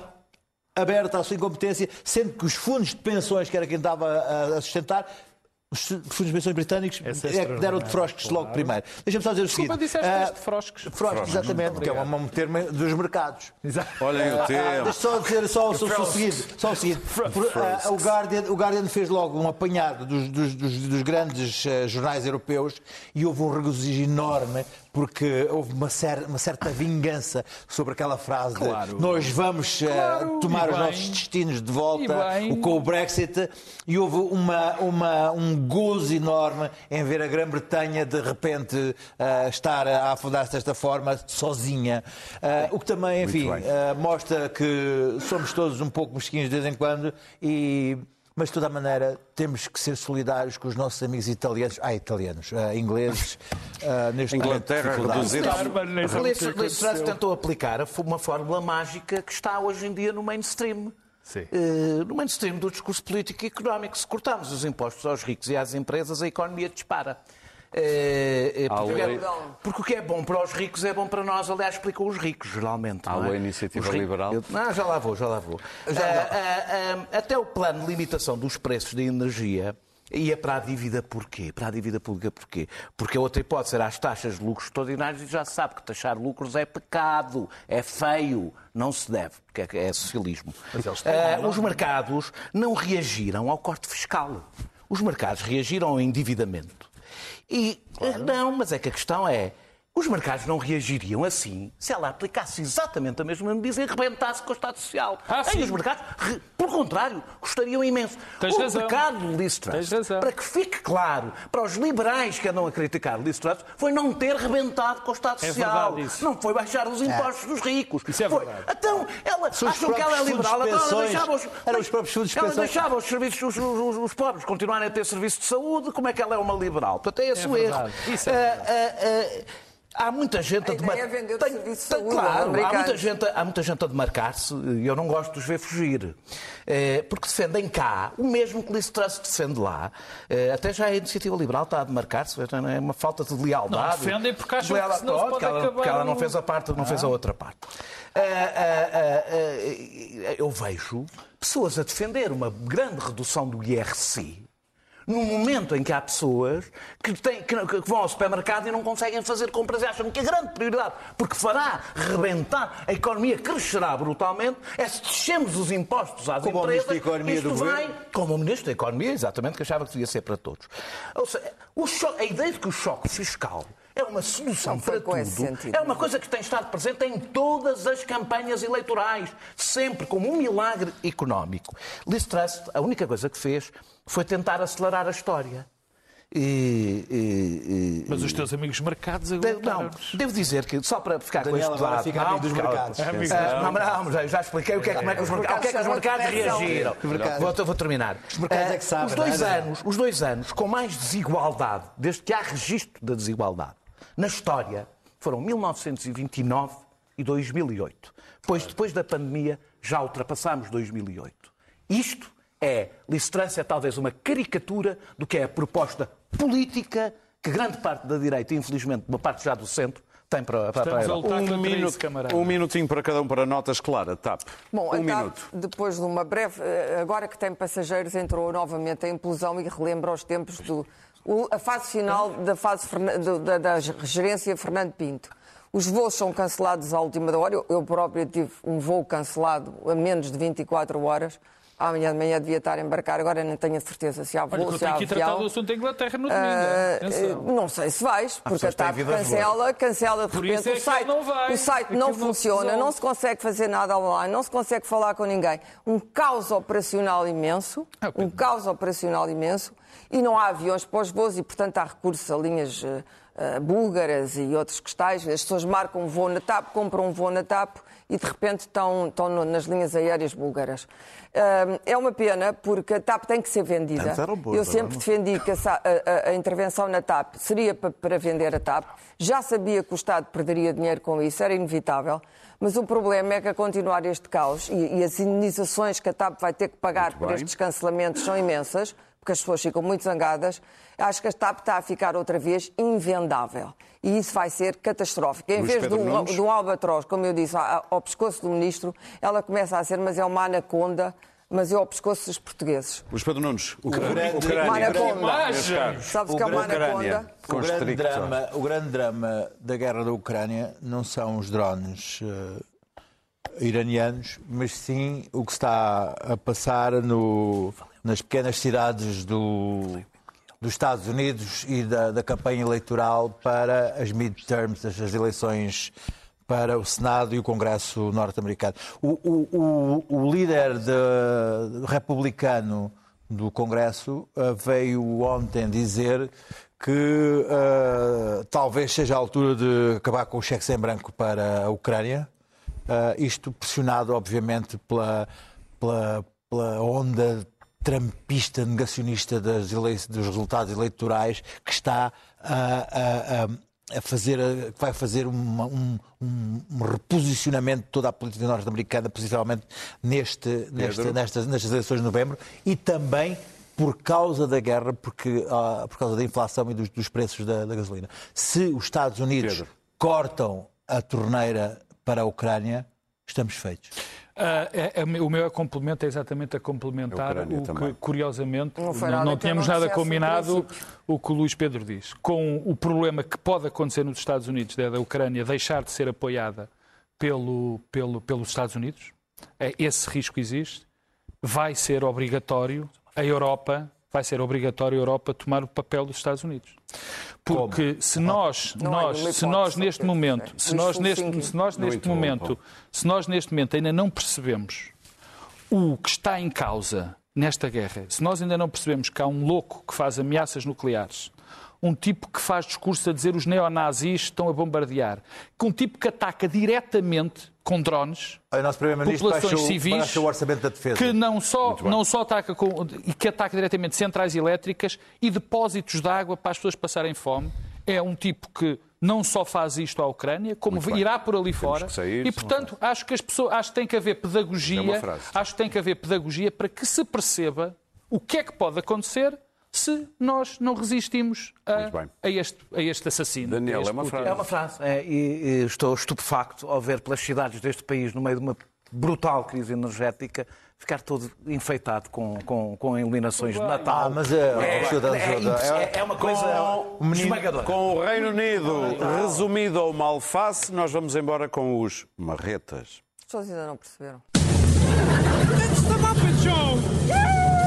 aberta à sua incompetência, sendo que os fundos de pensões, que era quem estava a- a sustentar, os fundos de pensões britânicos é é que deram de frosques logo claro. primeiro. Deixa-me só dizer o Desculpa, seguinte. disseste ah, este frosques. Frosques, exatamente, que é um, termo dos mercados. Olhem o Ah, tempo. deixa só dizer só, só, só o seguinte. Só o, seguinte. Por- ah, o, Guardian, o Guardian fez logo um apanhado dos, dos- dos- dos grandes ah, jornais europeus e houve um regozijo enorme porque houve uma, cer- uma certa vingança sobre aquela frase Claro. de nós vamos ah, Claro, tomar e os bem. nossos destinos de volta o- com o Brexit e houve uma, uma- um gozo enorme em ver a Grã-Bretanha de repente ah, estar a afundar-se desta forma, sozinha. Ah, o que também, enfim, mostra que somos todos um pouco mesquinhos de vez em quando e. Mas, de toda a maneira, temos que ser solidários com os nossos amigos italianos, ah, italianos, ah, ingleses, ah, neste Inglaterra reduzida. Aconteceu. tentou aplicar uma fórmula mágica que está hoje em dia no mainstream. Sim. Eh, no mainstream do discurso político e económico. Se cortarmos os impostos aos ricos e às empresas, a economia dispara. Eh, eh, porque, Há é- lei- porque o que é bom para os ricos é bom para nós, aliás, explicam os ricos, geralmente. Há não é? lei iniciativa Os ricos- liberal? Eu- Não, já lá vou, já lá vou. Ah, ah, ah, até o plano de limitação dos preços da energia ia para a dívida porquê? Para a dívida pública porquê? Porque a outra hipótese era as taxas de lucros extraordinários e já se sabe que taxar lucros é pecado, é feio, não se deve, porque é, é socialismo. Ah, os mercados não reagiram ao corte fiscal. Os mercados reagiram ao endividamento. E não, mas é que a questão é. Os mercados não reagiriam assim se ela aplicasse exatamente a mesma medida e rebentasse com o Estado Social. Ah, Aí os mercados, pelo contrário, gostariam imenso. Tens o razão. pecado de Liz para que fique claro para os liberais que andam a criticar Liz Truss, foi não ter rebentado com o Estado É Social. Não foi baixar os impostos dos ricos. Isso é Foi- verdade. Então, ela, acham que ela é liberal, então ela deixava os, Eram os próprios fundos ela deixava os serviços, os, os- os pobres continuarem a ter serviço de saúde, como é que ela é uma liberal? Portanto, é esse o erro. Isso é ah, Há muita gente a, A ideia é vender o Tem- tem- saúde Claro, há muita, gente, há muita gente a demarcar-se e eu não gosto de os ver fugir. Eh, Porque defendem cá o mesmo que Liz Truss defende lá. Eh, Até já a iniciativa liberal está a demarcar-se, é uma falta de lealdade. Não defendem porque acham que se pode que ela, porque ela não fez a parte, não fez a outra parte. Ah, ah, ah, ah, eu vejo pessoas a defender uma grande redução do IRC num momento em que há pessoas que, têm- que- que vão ao supermercado e não conseguem fazer compras e acham que a grande prioridade, porque fará rebentar, a economia crescerá brutalmente, é se descemos os impostos às Como o empresas. Ministro da Economia do vai, Governo. Como o Ministro da Economia, exatamente, que achava que devia ser para todos. Ou seja, o cho- a ideia de que o choque fiscal é uma solução Não para tudo sentido. é uma coisa que tem estado presente em todas as campanhas eleitorais, sempre como um milagre económico. Liz Truss, a única coisa que fez foi tentar acelerar a história. E- e- e- Mas os teus amigos mercados de- não, devo dizer que, só para ficar Daniel com este agora lado... fica não, dos mercados. Ah, não, mas não, eu já expliquei o que é, como é que os mercados, ao que é que os mercados reagiram. Vou, vou terminar. mercados é que sabem, os, dois não é? anos, os dois anos com mais desigualdade, desde que há registro da desigualdade, na história, foram 1929 e 2008. Pois depois da pandemia já ultrapassámos 2008. Isto é, Truss é talvez uma caricatura do que é a proposta política que grande parte da direita, e infelizmente uma parte já do centro, tem para, para, para Um, minuto, isso, um minutinho para cada um para notas, Clara. TAP. Bom, um a TAP, minuto. depois de uma breve. eh, Agora que tem passageiros, entrou novamente a implosão e relembra os tempos do o- a fase final da, fase da, da gerência Fernando Pinto. Os voos são cancelados à última hora. Eu, eu próprio tive um voo cancelado a menos de 24 horas. Amanhã de manhã devia estar a embarcar, agora não tenho a certeza se há Olha, voo, eu se há tratar avião. do assunto da Inglaterra no domingo. Eh, não sei se vais, porque a TAP cancela, cancela de Por repente isso é o que site. não vai. O site não funciona, não se consegue fazer nada online, não se consegue falar com ninguém. Um caos operacional imenso, Ah, um caos operacional imenso, e não há aviões para os voos e, portanto, há recursos a linhas eh, eh, búlgaras e outros que estais. As pessoas marcam um voo na TAP, compram um voo na TAP e, de repente, estão, estão nas linhas aéreas búlgaras. Ah, é uma pena, porque a TAP tem que ser vendida. Boas, Eu sempre não. defendi que a, a- a- intervenção na TAP seria pa- para vender a TAP. Já sabia que o Estado perderia dinheiro com isso, era inevitável. Mas o problema é que a continuar este caos e, e as indenizações que a TAP vai ter que pagar por estes cancelamentos são imensas, porque as pessoas ficam muito zangadas. Acho que a TAP está a ficar outra vez invendável. E isso vai ser catastrófico. Em Luís vez de um, de um albatroz, como eu disse, ao pescoço do ministro, ela começa a ser, mas é uma anaconda, mas é ao pescoço dos portugueses. Luís Pedro Nunes, o grande- Ucrânia. Meus caros. Sabes que é uma anaconda? O grande, drama, o grande drama da guerra da Ucrânia não são os drones eh, iranianos, mas sim o que está a passar no- nas pequenas cidades do- dos Estados Unidos e da, da campanha eleitoral para as midterms, as, as eleições para o Senado e o Congresso norte-americano. O, o- o- o líder de- republicano do Congresso eh, veio ontem dizer que eh, talvez seja a altura de acabar com o cheque sem branco para a Ucrânia. Uh, isto pressionado, obviamente, pela, pela, pela onda trampista, negacionista das dos resultados eleitorais, que está a, a- a- fazer, a- que vai fazer uma- um, um- um reposicionamento de toda a política norte-americana, possivelmente neste, neste, nestas, nestas eleições de novembro, e também por causa da guerra, porque, ah, por causa da inflação e dos, dos preços da, da gasolina. Se os Estados Unidos Pedro. cortam a torneira para a Ucrânia, estamos feitos. É- é- o meu complemento é exatamente a complementar A o que, também. curiosamente, Não não, foi nada não que tínhamos nada combinado o que o Luís Pedro diz. Com o problema que pode acontecer nos Estados Unidos, da da Ucrânia deixar de ser apoiada pelo, pelo, pelos Estados Unidos, é, esse risco existe, vai ser obrigatório a Europa, vai ser obrigatório a Europa tomar o papel dos Estados Unidos. Porque se nós, Não nós, nenhuma se nós neste momento, É. se nós neste, se nós neste momento, se nós neste momento ainda não percebemos o que está em causa nesta guerra, se nós ainda não percebemos que há um louco que faz ameaças nucleares, um tipo que faz discurso a dizer os neonazis estão a bombardear, que um tipo que ataca diretamente com drones O nosso populações civis o orçamento da defesa. que não só, não só ataca com, e que ataca diretamente centrais elétricas e depósitos de água para as pessoas passarem fome. É um tipo que não só faz isto à Ucrânia, como irá por ali fora. sair, e, portanto, acho que as pessoas, acho que tem que haver É pedagogia, frase. acho que tem que haver pedagogia para que se perceba o que é que pode acontecer se nós não resistimos a, a este, a este assassino. Daniel, a este é uma Putin. frase. É uma frase. É, e, e estou estupefacto ao ver pelas cidades deste país, no meio de uma brutal crise energética, ficar todo enfeitado com, com, com iluminações de Natal. Ah, mas é- é, é, é- é uma coisa esmagadora. Com o Reino Unido resumido ao malface, nós vamos embora com os marretas. As pessoas ainda não perceberam. It's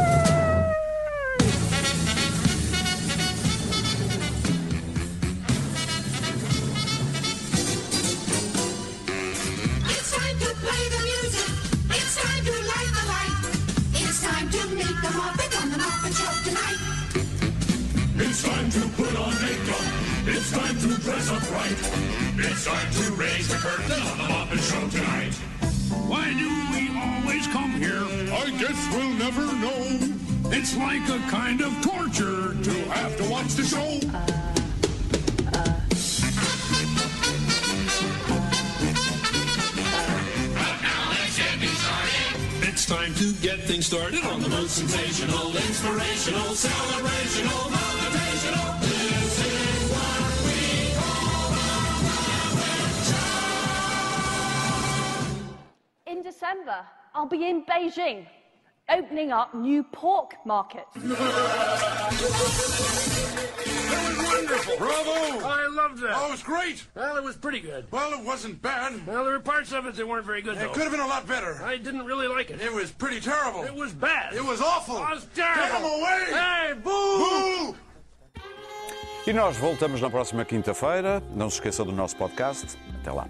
It's time to put on makeup. It's time to dress up right. It's time to raise the curtain on the Muppet Show tonight. Why do we always come here? I guess we'll never know. It's like a kind of torture to have to watch the show. It's time to get things started on the most sensational, inspirational, celebrational, motivational. This is what we call In December, I'll be in Beijing. Opening up new pork markets. That was wonderful. Bravo. I loved that. Oh, it was great. Well, it was pretty good. Well, it wasn't bad. Well, there were parts of it that weren't very good, It though. could have been a lot better. I didn't really like it. It was pretty terrible. It was bad. It was awful. It was terrible. Get him away. Hey, boo! Boo! E nós voltamos na próxima quinta-feira. Não se esqueça do nosso podcast. Até lá.